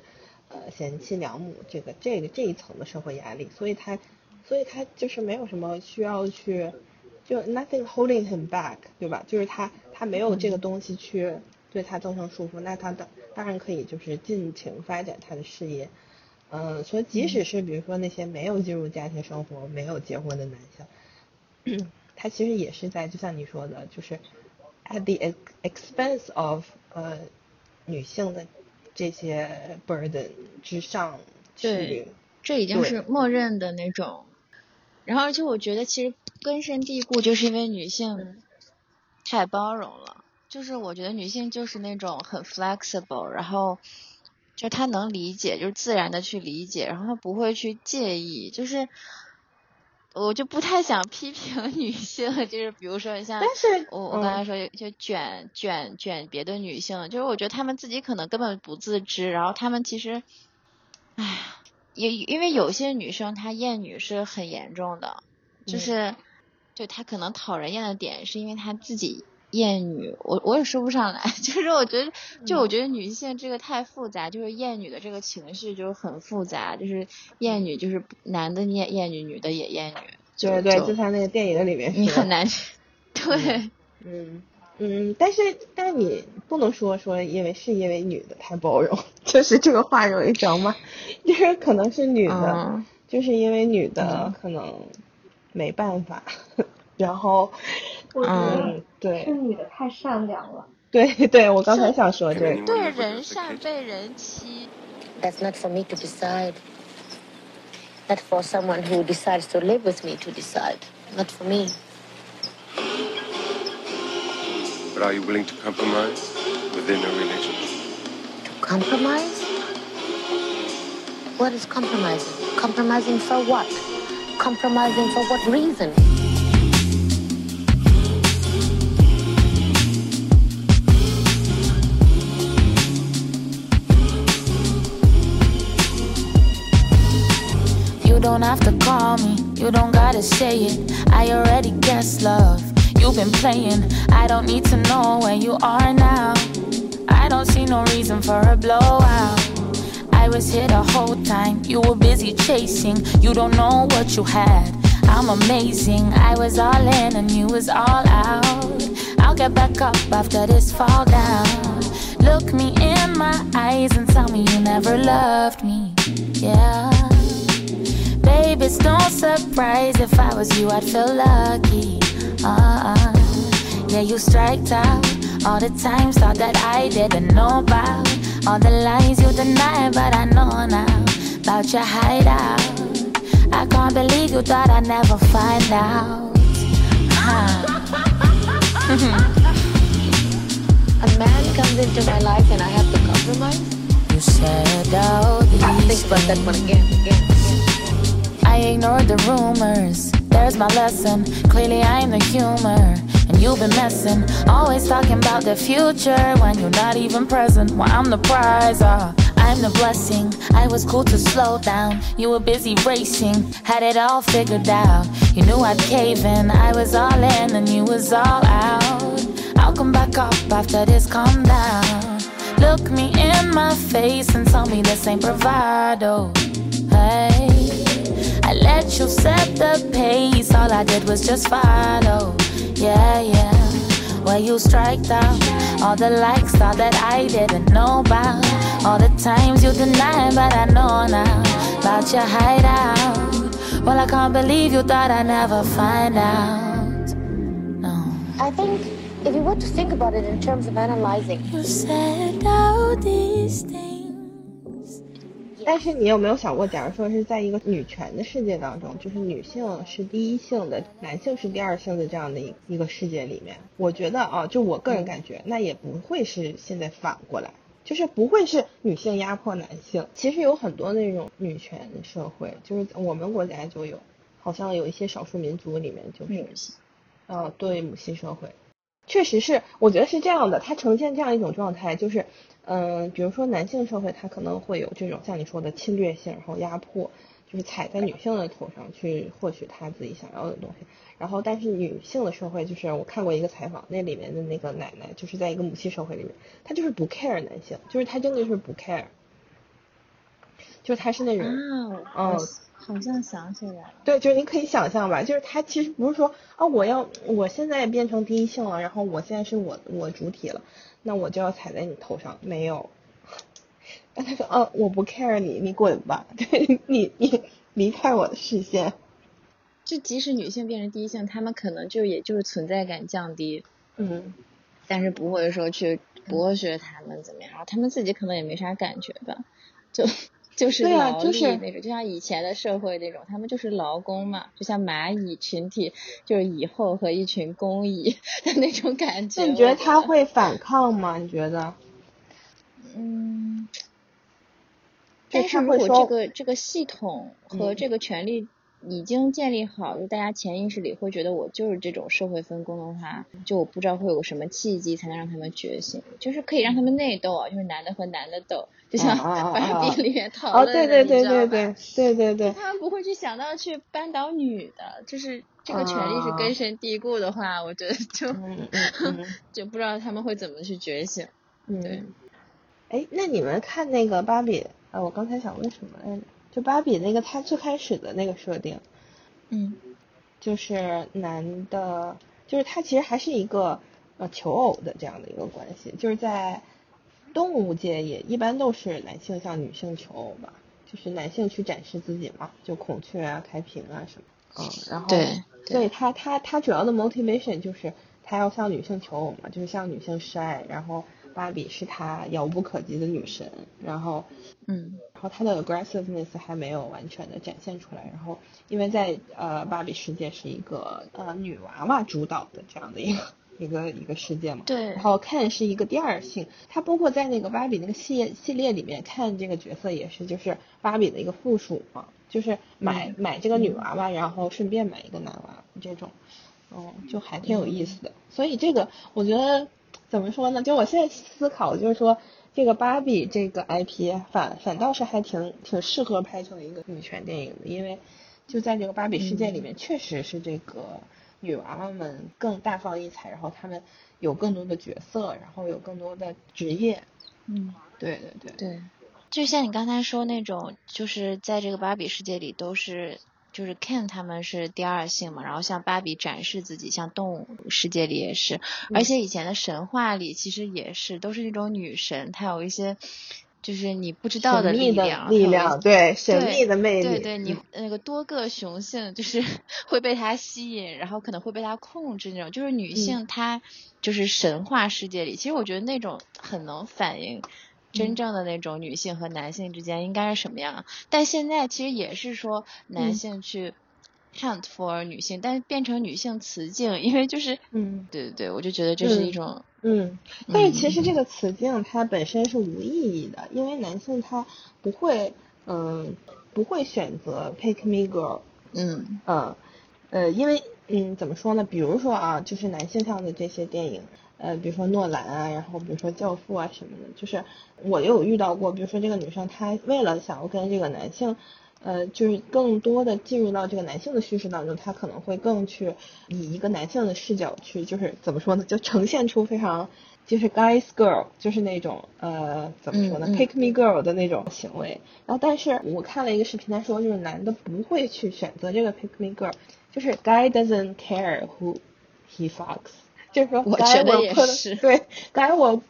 Speaker 2: 呃贤妻良母，这个这个这一层的社会压力，所以他所以他就是没有什么需要去就 nothing holding him back，对吧？就是他他没有这个东西去对他造成束缚，那他当当然可以就是尽情发展他的事业，嗯，所以即使是比如说那些没有进入家庭生活、没有结婚的男性。他其实也是在，就像你说的，就是 at the expense of 呃女性的这些 burden 之上
Speaker 3: 去，这已经是默认的那种。然后，而且我觉得其实根深蒂固，就是因为女性太包容了。就是我觉得女性就是那种很 flexible，然后就她能理解，就是自然的去理解，然后她不会去介意，就是。我就不太想批评女性，就是比如说像，
Speaker 2: 但是
Speaker 3: 我我刚才说就卷卷卷别的女性，就是我觉得她们自己可能根本不自知，然后她们其实，哎呀，因因为有些女生她厌女是很严重的，就是，就她可能讨人厌的点是因为她自己厌女，我我也说不上来，就是我觉得，就我觉得女性这个太复杂，就是厌女的这个情绪就是很复杂，就是厌女就是男的厌厌女，女的也厌女，
Speaker 2: 对对，就像那个电影里面，
Speaker 3: 你很难，对，
Speaker 2: 嗯嗯，但是但是你不能说说因为是因为女的太包容，就是这个话容易整吗？就是可能是女的，就是因为女的可能没办法。然后，嗯，对，
Speaker 1: 是女的太善良了。
Speaker 2: 对对，我刚才想说这个。
Speaker 3: 对，人善被人欺。
Speaker 4: That's not for me to decide. That's for someone who decides to live with me to decide. Not for me.
Speaker 5: But are you willing to compromise within a religion?
Speaker 4: To compromise? What is compromising? Compromising for what? Compromising for what reason?
Speaker 6: Don't have to call me, you don't gotta say it. I already guess love. You've been playing, I don't need to know where you are now. I don't see no reason for a blowout. I was here the whole time, you were busy chasing. You don't know what you had. I'm amazing, I was all in and you was all out. I'll get back up after this fall down. Look me in my eyes and tell me you never loved me. Yeah. Baby, it's no surprise if I was you, I'd feel lucky. Uh-uh. Yeah, you striked out all the times, thought that I didn't know about all the lies you deny, but I know now about your hideout. I can't believe you thought I'd never find out. Huh.
Speaker 4: A man comes into my life and I have to compromise?
Speaker 6: You said all these
Speaker 4: Think about that one again, again.
Speaker 6: I ignored the rumors. There's my lesson. Clearly, I'm the humor. And you've been messing. Always talking about the future when you're not even present. Well, I'm the prize. Uh, I'm the blessing. I was cool to slow down. You were busy racing. Had it all figured out. You knew I'd cave in. I was all in and you was all out. I'll come back up after this calm down. Look me in my face and tell me this ain't bravado. Hey. Let you set the pace, all I did was just follow. Yeah, yeah. Where you strike out, all the likes, all that I didn't know about. All the times you denied, but I know now about your hideout. Well, I can't believe you thought I'd never find out. No.
Speaker 4: I think if you were to think about it in terms of analyzing,
Speaker 6: you said all these things.
Speaker 2: 但是你有没有想过，假如说是在一个女权的世界当中，就是女性是第一性的，男性是第二性的这样的一一个世界里面，我觉得啊，就我个人感觉，那也不会是现在反过来，就是不会是女性压迫男性。其实有很多那种女权社会，就是我们国家就有，好像有一些少数民族里面就是，啊，对母系社会，确实是，我觉得是这样的，它呈现这样一种状态，就是。嗯，比如说男性社会，他可能会有这种像你说的侵略性，然后压迫，就是踩在女性的头上去获取她自己想要的东西。然后，但是女性的社会，就是我看过一个采访，那里面的那个奶奶，就是在一个母系社会里面，她就是不 care 男性，就是她真的是不 care，就是她是那种，
Speaker 3: 嗯，好像想起来了。
Speaker 2: 对，就是你可以想象吧，就是他其实不是说啊，我要我现在变成第一性了，然后我现在是我我主体了。那我就要踩在你头上，没有。那他说，哦，我不 care 你，你滚吧，对你，你离开我的视线。
Speaker 3: 就即使女性变成第一性，他们可能就也就是存在感降低，
Speaker 2: 嗯，
Speaker 3: 但是不会说去剥削他们怎么样，然后他们自己可能也没啥感觉吧，就。就是劳力那种，就像以前的社会那种，他们就是劳工嘛，就像蚂蚁群体，就是蚁后和一群工蚁 的那种感觉。
Speaker 2: 那你觉得他会反抗吗？你觉得？
Speaker 3: 嗯。但是如果这个这个系统和这个权利。已经建立好，就大家潜意识里会觉得我就是这种社会分工的话，就我不知道会有什么契机才能让他们觉醒，就是可以让他们内斗啊，就是男的和男的斗，就像 芭比里面讨论的，
Speaker 2: 对对对对对对对对，
Speaker 3: 他们不会去想到去扳倒女的，就是这个权利是根深蒂固的话，我觉得就
Speaker 2: 嗯嗯嗯
Speaker 3: 就不知道他们会怎么去觉醒。对
Speaker 2: 嗯。哎，那你们看那个芭比啊？我刚才想问什么来着？就芭比那个它最开始的那个设定，
Speaker 3: 嗯。
Speaker 2: 就是男的，就是他其实还是一个呃求偶的这样的一个关系，就是在动物界也一般都是男性向女性求偶吧，就是男性去展示自己嘛，就孔雀啊、开屏啊什么，嗯，然后
Speaker 3: 对
Speaker 2: 所以他他他主要的 motivation 就是他要向女性求偶嘛，就是向女性示爱，然后芭比是他遥不可及的女神，然后
Speaker 3: 嗯
Speaker 2: 然后他的 aggressiveness 还没有完全的展现出来，然后因为在呃芭比世界是一个呃女娃娃主导的这样的一个一个一个世界嘛，
Speaker 3: 对
Speaker 2: 然后 Ken 是一个第二性，他包括在那个芭比那个系列系列里面，Ken 这个角色也是就是芭比的一个附属嘛，就是买、
Speaker 3: 嗯
Speaker 2: 买这个女娃娃，然后顺便买一个男娃这种，嗯，就还挺有意思的。所以这个我觉得怎么说呢？就我现在思考，就是说这个芭比这个 IP 反反倒是还挺挺适合拍成一个女权电影的，因为就在这个芭比世界里面，确实是这个女娃娃们更大放异彩，然后她们有更多的角色，然后有更多的职业。
Speaker 3: 嗯，
Speaker 2: 对对对，
Speaker 3: 对，就像你刚才说那种，就是在这个芭比世界里都是。就是 Ken 他们是第二性嘛，然后像芭比展示自己，像动物世界里也是，而且以前的神话里其实也是，都是那种女神，她有一些就是你不知道
Speaker 2: 的
Speaker 3: 力量，
Speaker 2: 力量，对神秘的魅力，
Speaker 3: 对对，你
Speaker 2: 嗯。
Speaker 3: 那个多个雄性就是 会被它吸引，然后可能会被它控制那种，就是女性她就是神话世界里，其实我觉得那种很能反映。真正的那种女性和男性之间应该是什么样？但现在其实也是说男性去 hunt for 女性，但是变成女性雌竞，因为就是，
Speaker 2: 嗯。
Speaker 3: 对对对，我就觉得这是一种，
Speaker 2: 嗯，但是其实这个雌竞它本身是无意义的，因为男性他不会，嗯，不会选择 pick me girl，
Speaker 3: 嗯。
Speaker 2: 嗯，呃，因为嗯，怎么说呢？比如说啊，就是男性向的这些电影，呃，比如说诺兰啊，然后比如说教父啊什么的，就是我有遇到过，比如说这个女生她为了想要跟这个男性。呃，就是更多的进入到这个男性的叙事当中，她可能会更去以一个男性的视角去，就是怎么说呢，就呈现出非常就是 guys girl，就是那种呃怎么说呢、
Speaker 3: 嗯嗯
Speaker 2: p i c k me girl 的那种行为。然后，但是我看了一个视频，他说就是男的不会去选择这个 pick me girl，就是 guy doesn't care who he fucks，就是说
Speaker 3: 我觉得也是
Speaker 2: 对，guy will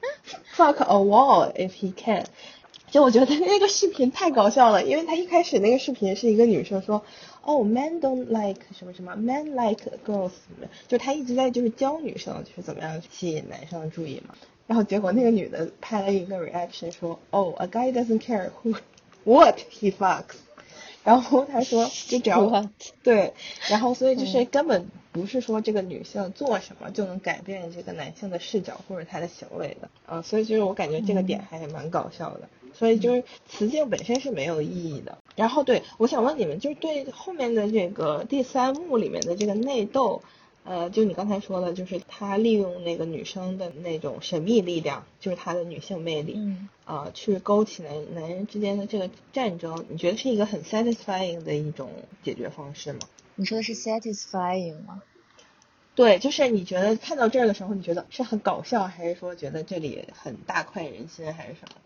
Speaker 2: fuck a wall if he can。就我觉得那个视频太搞笑了，因为他一开始那个视频是一个女生说，哦，men don't like 什么什么，men like girls，就他一直在就是教女生就是怎么样吸引男生的注意嘛。然后结果那个女的拍了一个 reaction 说，哦，a guy doesn't care who what he fucks。然后他说，就只要对，然后所以就是根本不是说这个女性做什么就能改变这个男性的视角或者他的行为的，啊、所以就是我感觉这个点还蛮搞笑的。所以就是雌竞本身是没有意义的。然后对我想问你们，就是对后面的这个第三幕里面的这个内斗，呃，就你刚才说的，就是他利用那个女生的那种神秘力量，就是她的女性魅力，
Speaker 3: 嗯
Speaker 2: 啊、去勾起男男人之间的这个战争，你觉得是一个很 satisfying 的一种解决方式吗？
Speaker 3: 你说的是 satisfying 吗？
Speaker 2: 对，就是你觉得看到这儿的时候，你觉得是很搞笑，还是说觉得这里很大快人心，还是什么？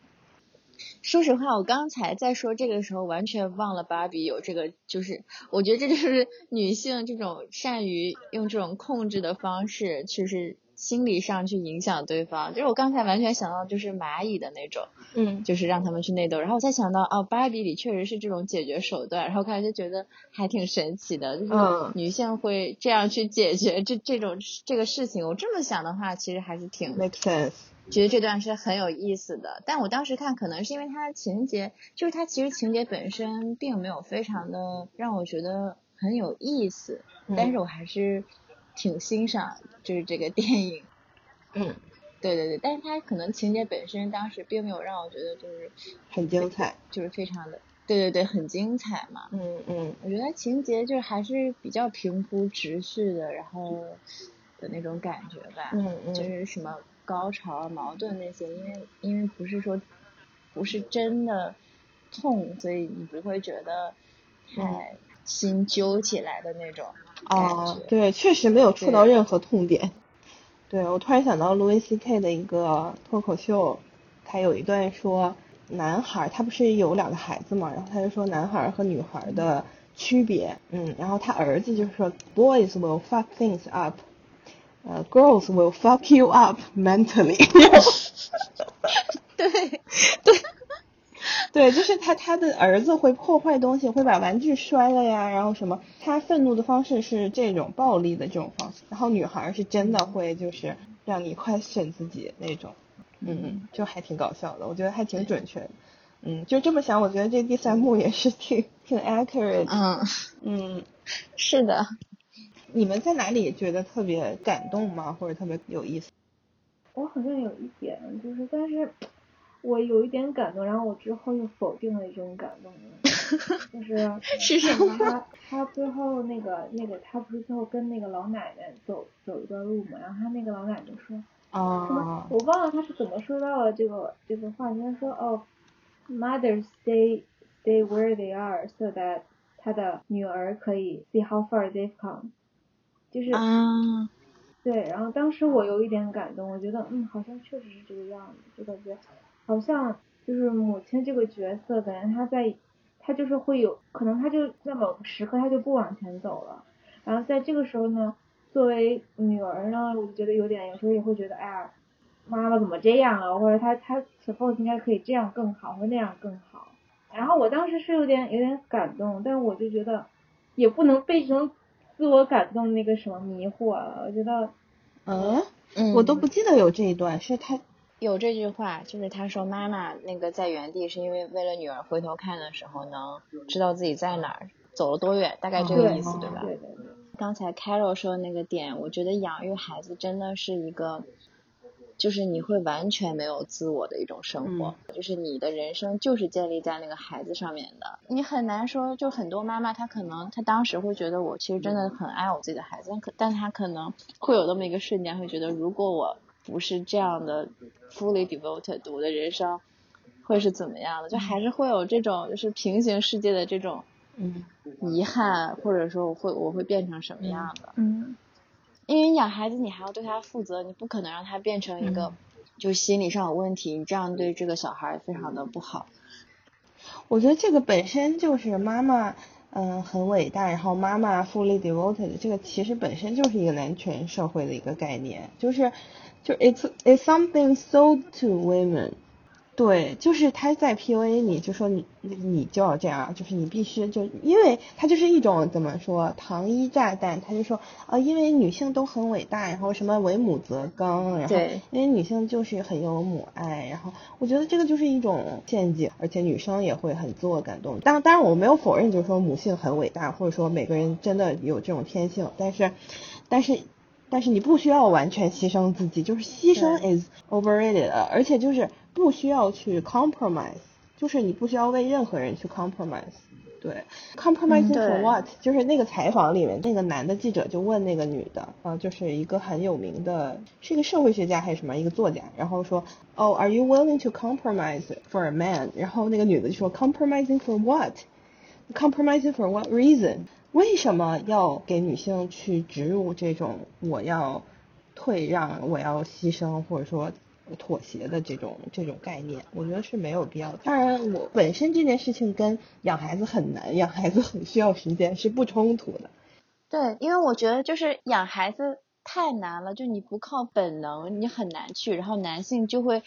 Speaker 3: 说实话，我刚才在说这个的时候，完全忘了芭比有这个，就是我觉得这就是 女性这种善于用这种控制的方式，就是心理上去影响对方。就是我刚才完全想到就是蚂蚁的那种，
Speaker 2: 嗯
Speaker 3: 就是让他们去内斗，然后我才想到哦，芭比里确实是这种解决手段，然后看就觉得还挺神奇的，就是
Speaker 2: 嗯
Speaker 3: 女性会这样去解决这这种这个事情。我这么想的话，其实还是挺
Speaker 2: ，make sense。
Speaker 3: 觉得这段是很有意思的，但我当时看可能是因为它的情节，就是它其实情节本身并没有非常的让我觉得很有意思，
Speaker 2: 嗯
Speaker 3: 但是我还是挺欣赏就是这个电影，
Speaker 2: 嗯，
Speaker 3: 对对对，但是它可能情节本身当时并没有让我觉得就是
Speaker 2: 很精彩。
Speaker 3: 就是非常的，对对对，很精彩嘛。
Speaker 2: 嗯嗯
Speaker 3: 我觉得情节就是还是比较平铺直叙的，然后的那种感觉吧。
Speaker 2: 嗯嗯
Speaker 3: 就是什么高潮啊、矛盾那些，因为因为不是说不是真的痛，所以你不会觉得太心揪起来的那种。
Speaker 2: 啊，对，确实没有触到任何痛点。对我突然想到路易 C K 的一个脱口秀，他有一段说，男孩他不是有两个孩子嘛，然后他就说男孩和女孩的区别，嗯，然后他儿子就是说，boys will fuck things up，呃，girls will fuck you up mentally。
Speaker 3: 对
Speaker 2: 对。对，就是他他的儿子会破坏东西，会把玩具摔了呀，然后什么，他愤怒的方式是这种暴力的这种方式，然后女孩是真的会就是让你快选自己那种，嗯，就还挺搞笑的，我觉得还挺准确的，嗯，就这么想，我觉得这第三幕也是挺挺 accurate，
Speaker 3: 嗯
Speaker 2: 嗯，
Speaker 3: 是的，
Speaker 2: 你们在哪里觉得特别感动吗？或者特别有意思？
Speaker 1: 我好像有一点，就是但是。我有一点感动，然后我之后又否定了一种感动，就是
Speaker 3: 是什么？
Speaker 1: 他他最后那个那个他不是最后跟那个老奶奶走走一段路嘛？然后他那个老奶奶说什么？我忘了他是怎么说到了这个这个话，他说哦，mothers stay stay where they are so that 他的女儿可以 see how far they've come，就是
Speaker 3: 啊，
Speaker 1: 对，然后当时我有一点感动，我觉得嗯，好像确实是这个样子，就感觉。好像就是母亲这个角色，感觉她在，她就是会有可能，她就在某个时刻，她就不往前走了。然后在这个时候呢，作为女儿呢，我就觉得有点，有时候也会觉得，哎呀，妈妈怎么这样啊？或者她她 suppose 应该可以这样更好，或那样更好。然后我当时是有点有点感动，但我就觉得也不能被这种自我感动那个什么迷惑了。我觉得，
Speaker 2: 嗯，我都不记得有这一段，是他。
Speaker 3: 有这句话，就是他说妈妈那个在原地是因为为了女儿回头看的时候能知道自己在哪儿，走了多远，大概这个意思
Speaker 1: 对
Speaker 3: 吧？
Speaker 1: 对对对。
Speaker 3: 刚才 Carol 说的那个点，我觉得养育孩子真的是一个，就是你会完全没有自我的一种生活，就是你的人生就是建立在那个孩子上面的。你很难说，就很多妈妈她可能她当时会觉得我其实真的很爱我自己的孩子，但可但她可能会有那么一个瞬间会觉得，如果我不是这样的。fully devoted，我的人生会是怎么样的？就还是会有这种就是平行世界的这种
Speaker 2: 嗯
Speaker 3: 遗憾，或者说我会我会变成什么样的？
Speaker 1: 嗯，
Speaker 3: 因为养孩子你还要对他负责，你不可能让他变成一个就心理上有问题，你这样对这个小孩非常的不好。
Speaker 2: 我觉得这个本身就是妈妈嗯很伟大，然后妈妈 fully devoted，这个其实本身就是一个男权社会的一个概念，就是。就 it's it's something sold to women，对，就是他在 PUA 你，就说你你就要这样，就是你必须就，因为他就是一种怎么说糖衣炸弹，他就说啊，因为女性都很伟大，然后什么为母则刚，然后因为女性就是很有母爱，然后我觉得这个就是一种陷阱，而且女生也会很自我感动。当当然我没有否认，就是说母性很伟大，或者说每个人真的有这种天性，但是但是。但是你不需要完全牺牲自己，就是牺牲 is overrated，而且就是不需要去 compromise，就是你不需要为任何人去 compromise。对，compromising for what？就是那个采访里面那个男的记者就问那个女的，啊，就是一个很有名的，是一个社会学家还是什么一个作家，然后说，哦，Are you willing to compromise for a man？然后那个女的就说，compromising for what？compromising for what reason？为什么要给女性去植入这种我要退让、我要牺牲或者说妥协的这种这种概念？我觉得是没有必要的。当然，我本身这件事情跟养孩子很难、养孩子很需要时间是不冲突的。
Speaker 3: 对，因为我觉得就是养孩子。太难了，就你不靠本能，你很难去。然后男性就会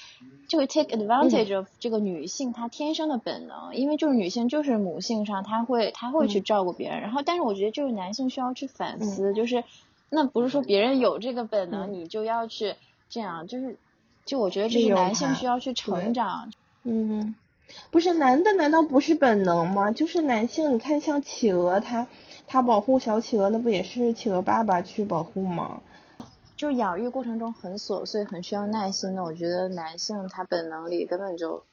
Speaker 3: 就会 take advantage of 这个女性她天生的本能，因为就是女性就是母性上，她会她会去照顾别人。然后，但是我觉得就是男性需要去反思，就是那不是说别人有这个本能，你就要去这样，就是就我觉得这是男性需要去成长。
Speaker 2: 嗯，不是男的难道不是本能吗？就是男性，你看像企鹅，他他保护小企鹅，那不也是企鹅爸爸去保护吗？
Speaker 3: 就养育过程中很琐碎，很需要耐心的。我觉得男性他本能里根本就，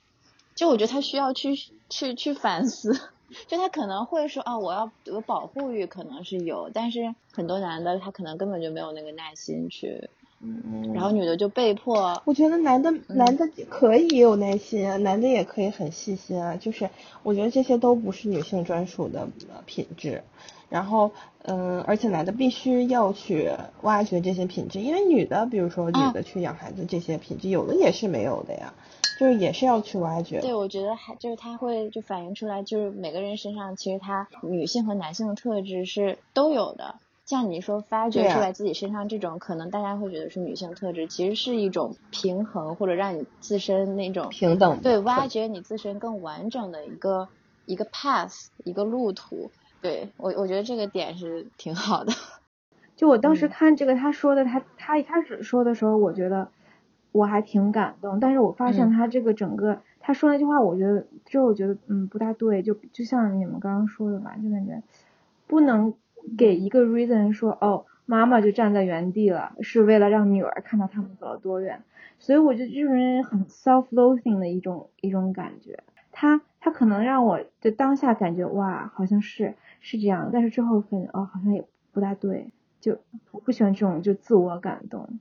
Speaker 3: 就我觉得他需要去去去反思。就他可能会说啊，我要有保护欲，可能是有，但是很多男的他可能根本就没有那个耐心去
Speaker 2: 嗯
Speaker 3: 然后女的就被迫，
Speaker 2: 我觉得男的男的可以有耐心啊，男的也可以很细心啊，就是我觉得这些都不是女性专属的呃品质。然后，嗯，而且男的必须要去挖掘这些品质，因为女的，比如说女的去养孩子，这些品质有的也是没有的呀，就是也是要去挖掘。
Speaker 3: 对，我觉得还就是他会就反映出来，就是每个人身上其实他女性和男性的特质是都有的。像你说发掘出来自己身上这种，可能大家会觉得是女性特质，其实是一种平衡或者让你自身那种
Speaker 2: 平等
Speaker 3: 对挖掘你自身更完整的一个一个 path 一个路途。对我我觉得这个点是挺好的。
Speaker 1: 就我当时
Speaker 3: 嗯。
Speaker 1: 看这个他说的，他他一开始说的时候，我觉得我还挺感动，但是我发现
Speaker 3: 嗯。
Speaker 1: 他这个整个、他说那句话，我觉得之后我觉得嗯不大对，就就像你们刚刚说的吧，就感觉不能给一个 reason 说哦妈妈就站在原地了，是为了让女儿看到他们走了多远，所以我觉得这种人很 self-loathing 的一种一种感觉，他他可能让我就当下感觉哇好像是是这样，但是之后感觉哦好像也不大对。就我不喜欢这种就自我感动。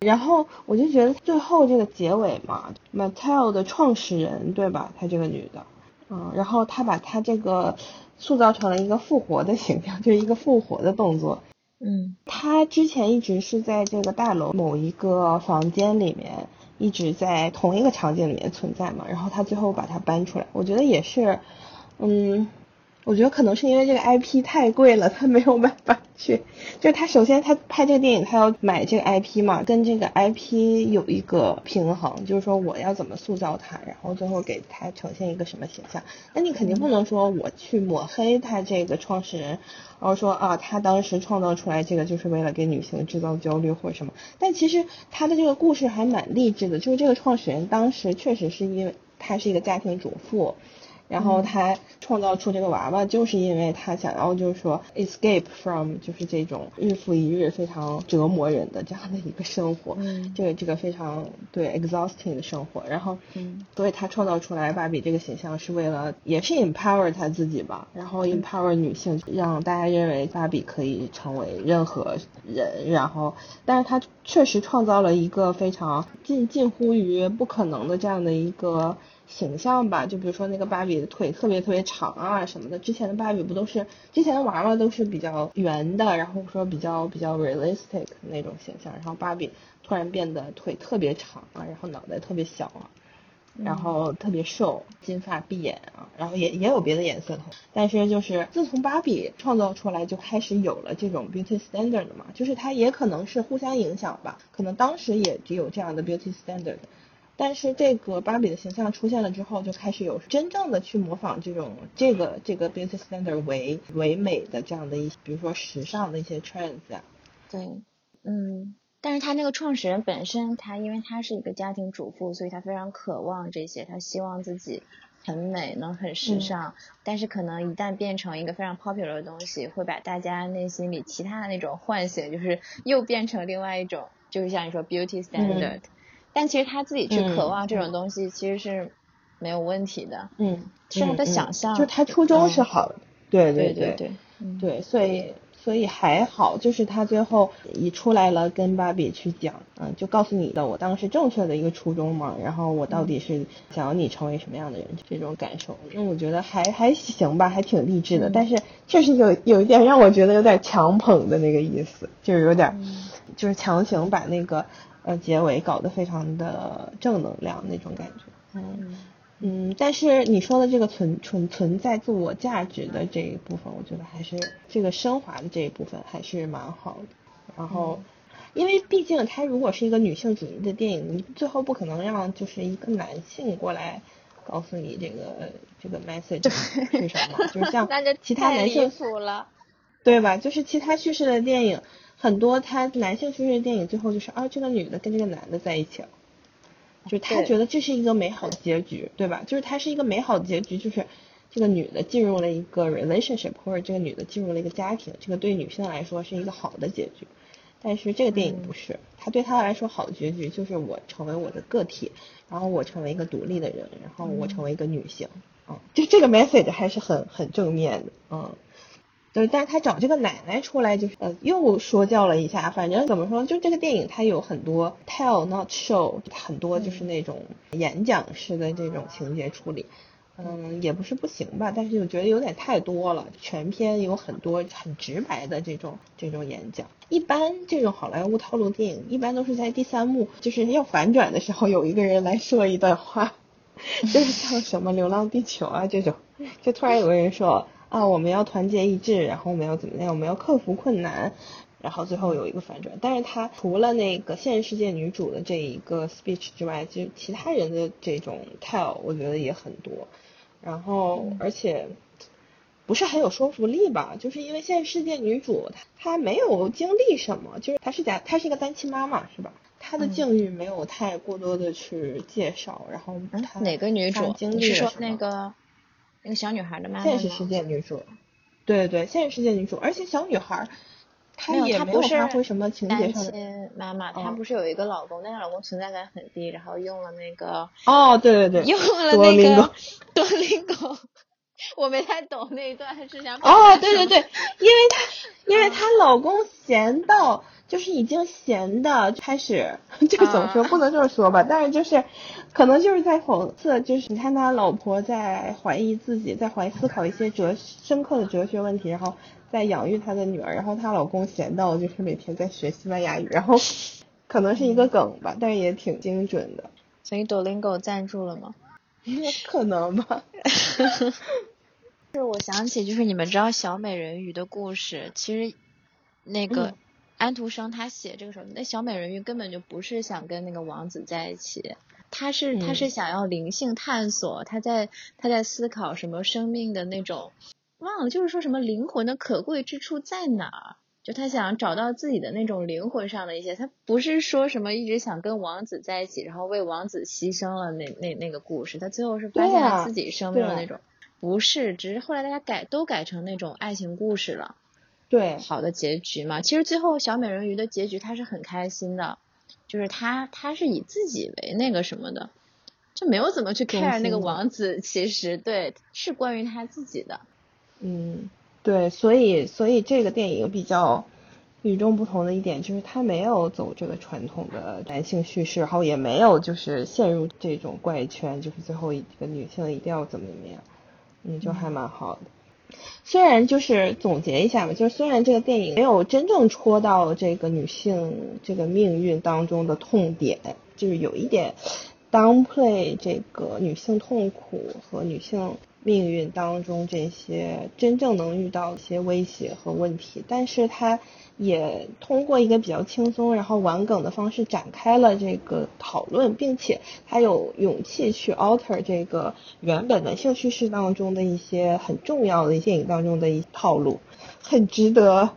Speaker 2: 然后我就觉得最后这个结尾嘛，Mattel 的创始人对吧？她这个女的，嗯，然后她把她这个塑造成了一个复活的形象，就是一个复活的动作。
Speaker 3: 嗯
Speaker 2: 她之前一直是在这个大楼某一个房间里面，一直在同一个场景里面存在嘛，然后他最后把它搬出来，我觉得也是，嗯。我觉得可能是因为这个 IP 太贵了，他没有办法去。就是他首先他拍这个电影，他要买这个 IP 嘛，跟这个 IP 有一个平衡，就是说我要怎么塑造他，然后最后给他呈现一个什么形象。那你肯定不能说我去抹黑他这个创始人，然后说啊他当时创造出来这个就是为了给女性制造焦虑或者什么。但其实他的这个故事还蛮励志的，就是这个创始人当时确实是因为他是一个家庭主妇。然后他创造出这个娃娃，就是因为他想要就是说 escape from 就是这种日复一日非常折磨人的这样的一个生活，
Speaker 3: 嗯
Speaker 2: 这个这个非常对 exhausting 的生活。然后，
Speaker 3: 嗯，
Speaker 2: 所以他创造出来芭比这个形象是为了也是 empower 他自己吧，然后 empower 女性，让大家认为芭比可以成为任何人。然后，但是他确实创造了一个非常近近乎于不可能的这样的一个。形象吧，就比如说那个芭比的腿特别特别长啊什么的，之前的芭比不都是之前的娃娃都是比较圆的，然后说比较比较 realistic 那种形象，然后芭比突然变得腿特别长啊，然后脑袋特别小啊，然后特别瘦，金发碧眼啊，然后也也有别的颜色头，但是就是自从芭比创造出来就开始有了这种 beauty standard 嘛，就是它也可能是互相影响吧，可能当时也只有这样的 beauty standard。但是这个芭比的形象出现了之后，就开始有真正的去模仿这种这个这个 beauty standard 为唯美的这样的一，比如说时尚的一些 trends 啊。
Speaker 3: 对，嗯，但是他那个创始人本身，他因为他是一个家庭主妇，所以他非常渴望这些，他希望自己很美，能很时尚。但是可能一旦变成一个非常 popular 的东西，会把大家内心里其他的那种唤醒，就是又变成另外一种，就是像你说 beauty standard。但其实他自己去渴望这种东西，其实是没有问题的。
Speaker 2: 嗯，
Speaker 3: 是他的想象，
Speaker 2: 就是他初衷是好的。对
Speaker 3: 对
Speaker 2: 对
Speaker 3: 对
Speaker 2: 对，所以所以还好，就是他最后一出来了，跟芭比去讲，嗯，就告诉你的我当时正确的一个初衷嘛，然后我到底是想要你成为什么样的人，这种感受，那我觉得还还行吧，还挺励志的，但是确实有有一点让我觉得有点强捧的那个意思，就是有点，就是强行把那个。呃，结尾搞得非常的正能量那种感觉，嗯嗯，但是你说的这个存存存在自我价值的这一部分，我觉得还是这个升华的这一部分还是蛮好的。然后，因为毕竟它如果是一个女性主义的电影，你最后不可能让就是一个男性过来告诉你这个这个 message 是什么，就是像 其他男性
Speaker 3: 了，
Speaker 2: 对吧？就是其他叙事的电影。很多他男性叙事的电影最后就是啊，这个女的跟这个男的在一起了，就是他觉得这是一个美好的结局，对吧？就是它是一个美好的结局，就是这个女的进入了一个 relationship，或者这个女的进入了一个家庭，这个对女性来说是一个好的结局。但是这个电影不是，他对他来说好的结局就是我成为我的个体，然后我成为一个独立的人，然后我成为一个女性，嗯，就这个 message 还是很很正面的，嗯。就是，但是他找这个奶奶出来，就是呃，又说教了一下。反正怎么说，就这个电影它有很多 tell not show，很多就是那种演讲式的这种情节处理。嗯，也不是不行吧，但是我觉得有点太多了。全片有很多很直白的这种这种演讲。一般这种好莱坞套路电影，一般都是在第三幕就是要反转的时候，有一个人来说一段话，就是像什么《流浪地球》啊这种，就突然有个人说啊，我们要团结一致，然后我们要怎么样，我们要克服困难，然后最后有一个反转。但是他除了那个现实世界女主的这一个 speech 之外，就其他人的这种 tell，我觉得也很多。然后，而且不是很有说服力吧？就是因为现实世界女主她她没有经历什么，就是她是假她是一个单亲妈妈是吧？她的境遇没有太过多的去介绍。然后她
Speaker 3: 哪个女主？
Speaker 2: 经历
Speaker 3: 是说那个那个小女孩的妈妈
Speaker 2: 现实世界女主，对对对，现实世界女主，而且小女孩她也
Speaker 3: 没有
Speaker 2: 发挥什么情节上
Speaker 3: 亲妈妈，她不是有一个老公，那个老公存在感很低，然后用了那个
Speaker 2: 哦，对对对，
Speaker 3: 用了那个多林狗，我没太懂那一段是想
Speaker 2: 哦，对对对，因为她因为她老公闲到就是已经闲的开始，这个怎么说不能这么说吧，但是就是可能就是在讽刺，就是你看他老婆在怀疑自己，在怀思考一些哲深刻的哲学问题，然后。在养育他的女儿，然后她老公闲到就是每天在学西班牙语，然后可能是一个梗吧，但是也挺精准的。
Speaker 3: 所以 Dolingo 赞助了吗？
Speaker 2: 可能吧。
Speaker 3: 是我想起，就是你们知道小美人鱼的故事，其实那个安徒生他写这个时候，那小美人鱼根本就不是想跟那个王子在一起，他是他是想要灵性探索，他在他在思考什么生命的那种。忘了，就是说什么灵魂的可贵之处在哪儿？就他想找到自己的那种灵魂上的一些，他不是说什么一直想跟王子在一起，然后为王子牺牲了那那那个故事。他最后是发现了自己生命的那种，不是，只是后来大家改都改成那种爱情故事了。
Speaker 2: 对，
Speaker 3: 好的结局嘛。其实最后小美人鱼的结局她是很开心的，就是她她是以自己为那个什么的，就没有怎么去 care 那个王子。其实对，是关于她自己的。
Speaker 2: 嗯，对，所以所以这个电影比较与众不同的一点就是它没有走这个传统的男性叙事，然后也没有就是陷入这种怪圈，就是最后一个女性一定要怎么怎么样，嗯，就还蛮好的。虽然就是总结一下吧，就是虽然这个电影没有真正戳到这个女性这个命运当中的痛点，就是有一点 downplay 这个女性痛苦和女性。命运当中这些真正能遇到一些威胁和问题，但是它也通过一个比较轻松然后玩梗的方式展开了这个讨论，并且他有勇气去 alter 这个原本的性叙事当中的一些很重要的电影当中的一套路，很值得，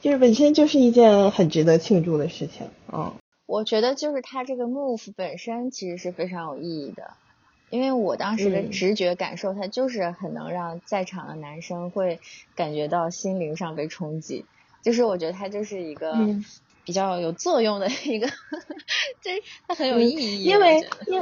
Speaker 2: 就是本身就是一件很值得庆祝的事情嗯。
Speaker 3: 我觉得就是他这个 move 本身其实是非常有意义的。因为我当时的直觉感受，它就是很能让在场的男生会感觉到心灵上被冲击，就是我觉得它就是一个比较有作用的一个，这它很有意义。
Speaker 2: 因为因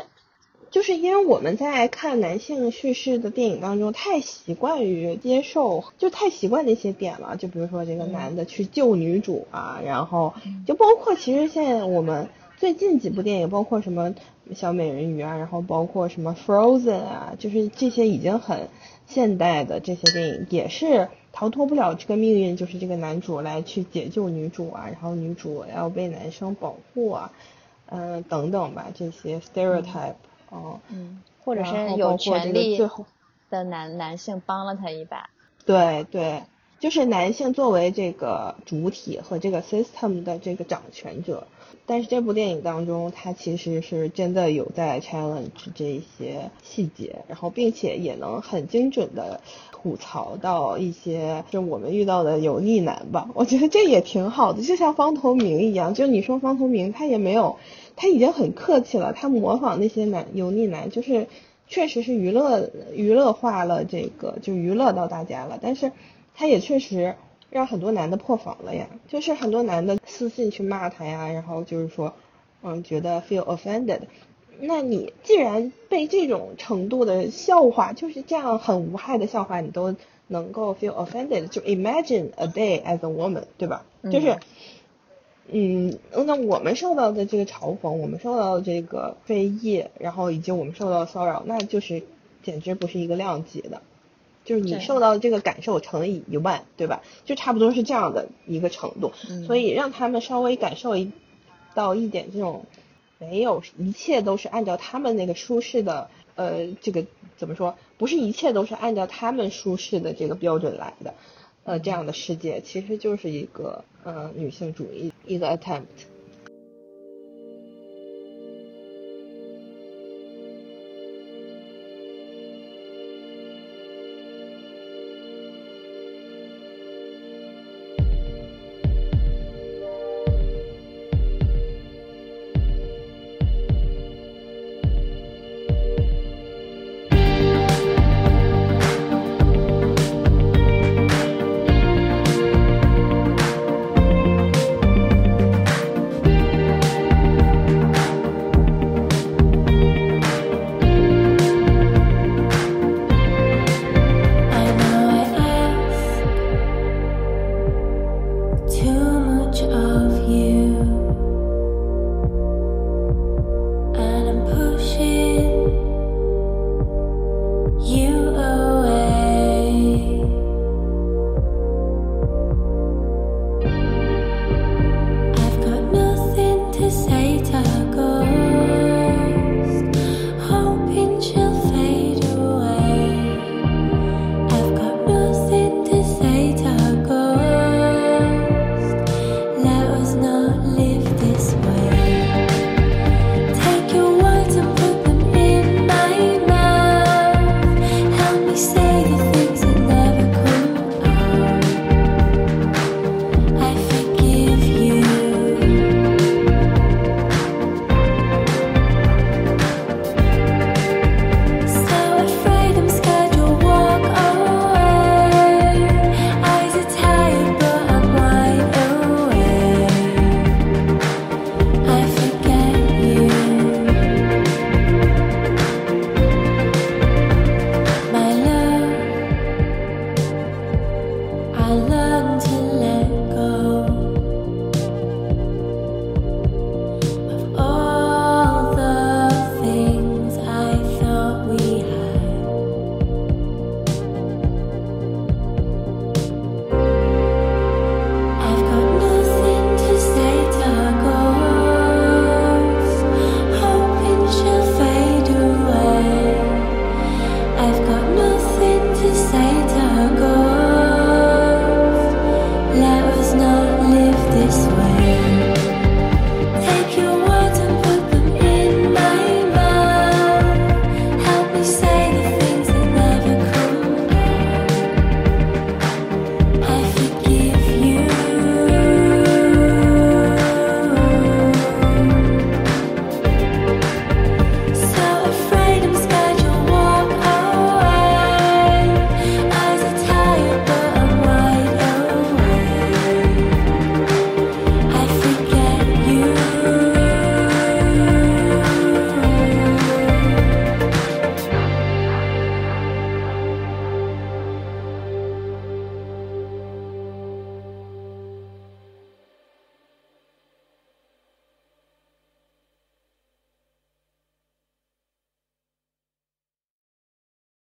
Speaker 2: 就是因为我们在看男性叙事的电影当中，太习惯于接受，就太习惯那些点了。就比如说这个男的去救女主啊，然后就包括其实现在我们最近几部电影，包括什么。小美人鱼啊，然后包括什么 Frozen 啊，就是这些已经很现代的这些电影，也是逃脱不了这个命运，就是这个男主来去解救女主啊，然后女主要被男生保护啊，嗯，等等吧，这些 stereotype 哦，
Speaker 3: 嗯，或者是有权利的男男性帮了他一把，
Speaker 2: 对对，就是男性作为这个主体和这个 system 的这个掌权者。但是这部电影当中，他其实是真的有在 challenge 这一些细节，然后并且也能很精准的吐槽到一些就我们遇到的油腻男吧。我觉得这也挺好的，就像方头明一样，就你说方头明他也没有，他已经很客气了，他模仿那些男油腻男，就是确实是娱乐娱乐化了这个，就娱乐到大家了，但是他也确实。让很多男的破防了呀，就是很多男的私信去骂他呀，然后就是说，嗯，觉得 feel offended。那你既然被这种程度的笑话，就是这样很无害的笑话，你都能够 feel offended，就 imagine a day as a woman，对吧？就是，嗯，那我们受到的这个嘲讽，我们受到的这个非议，然后以及我们受到的骚扰，那就是简直不是一个量级的。就是你受到的这个感受乘以一万，对吧？就差不多是这样的一个程度，
Speaker 3: 嗯
Speaker 2: 所以让他们稍微感受一到一点这种没有一切都是按照他们那个舒适的呃这个怎么说？不是一切都是按照他们舒适的这个标准来的，呃这样的世界其实就是一个呃女性主义一个 attempt。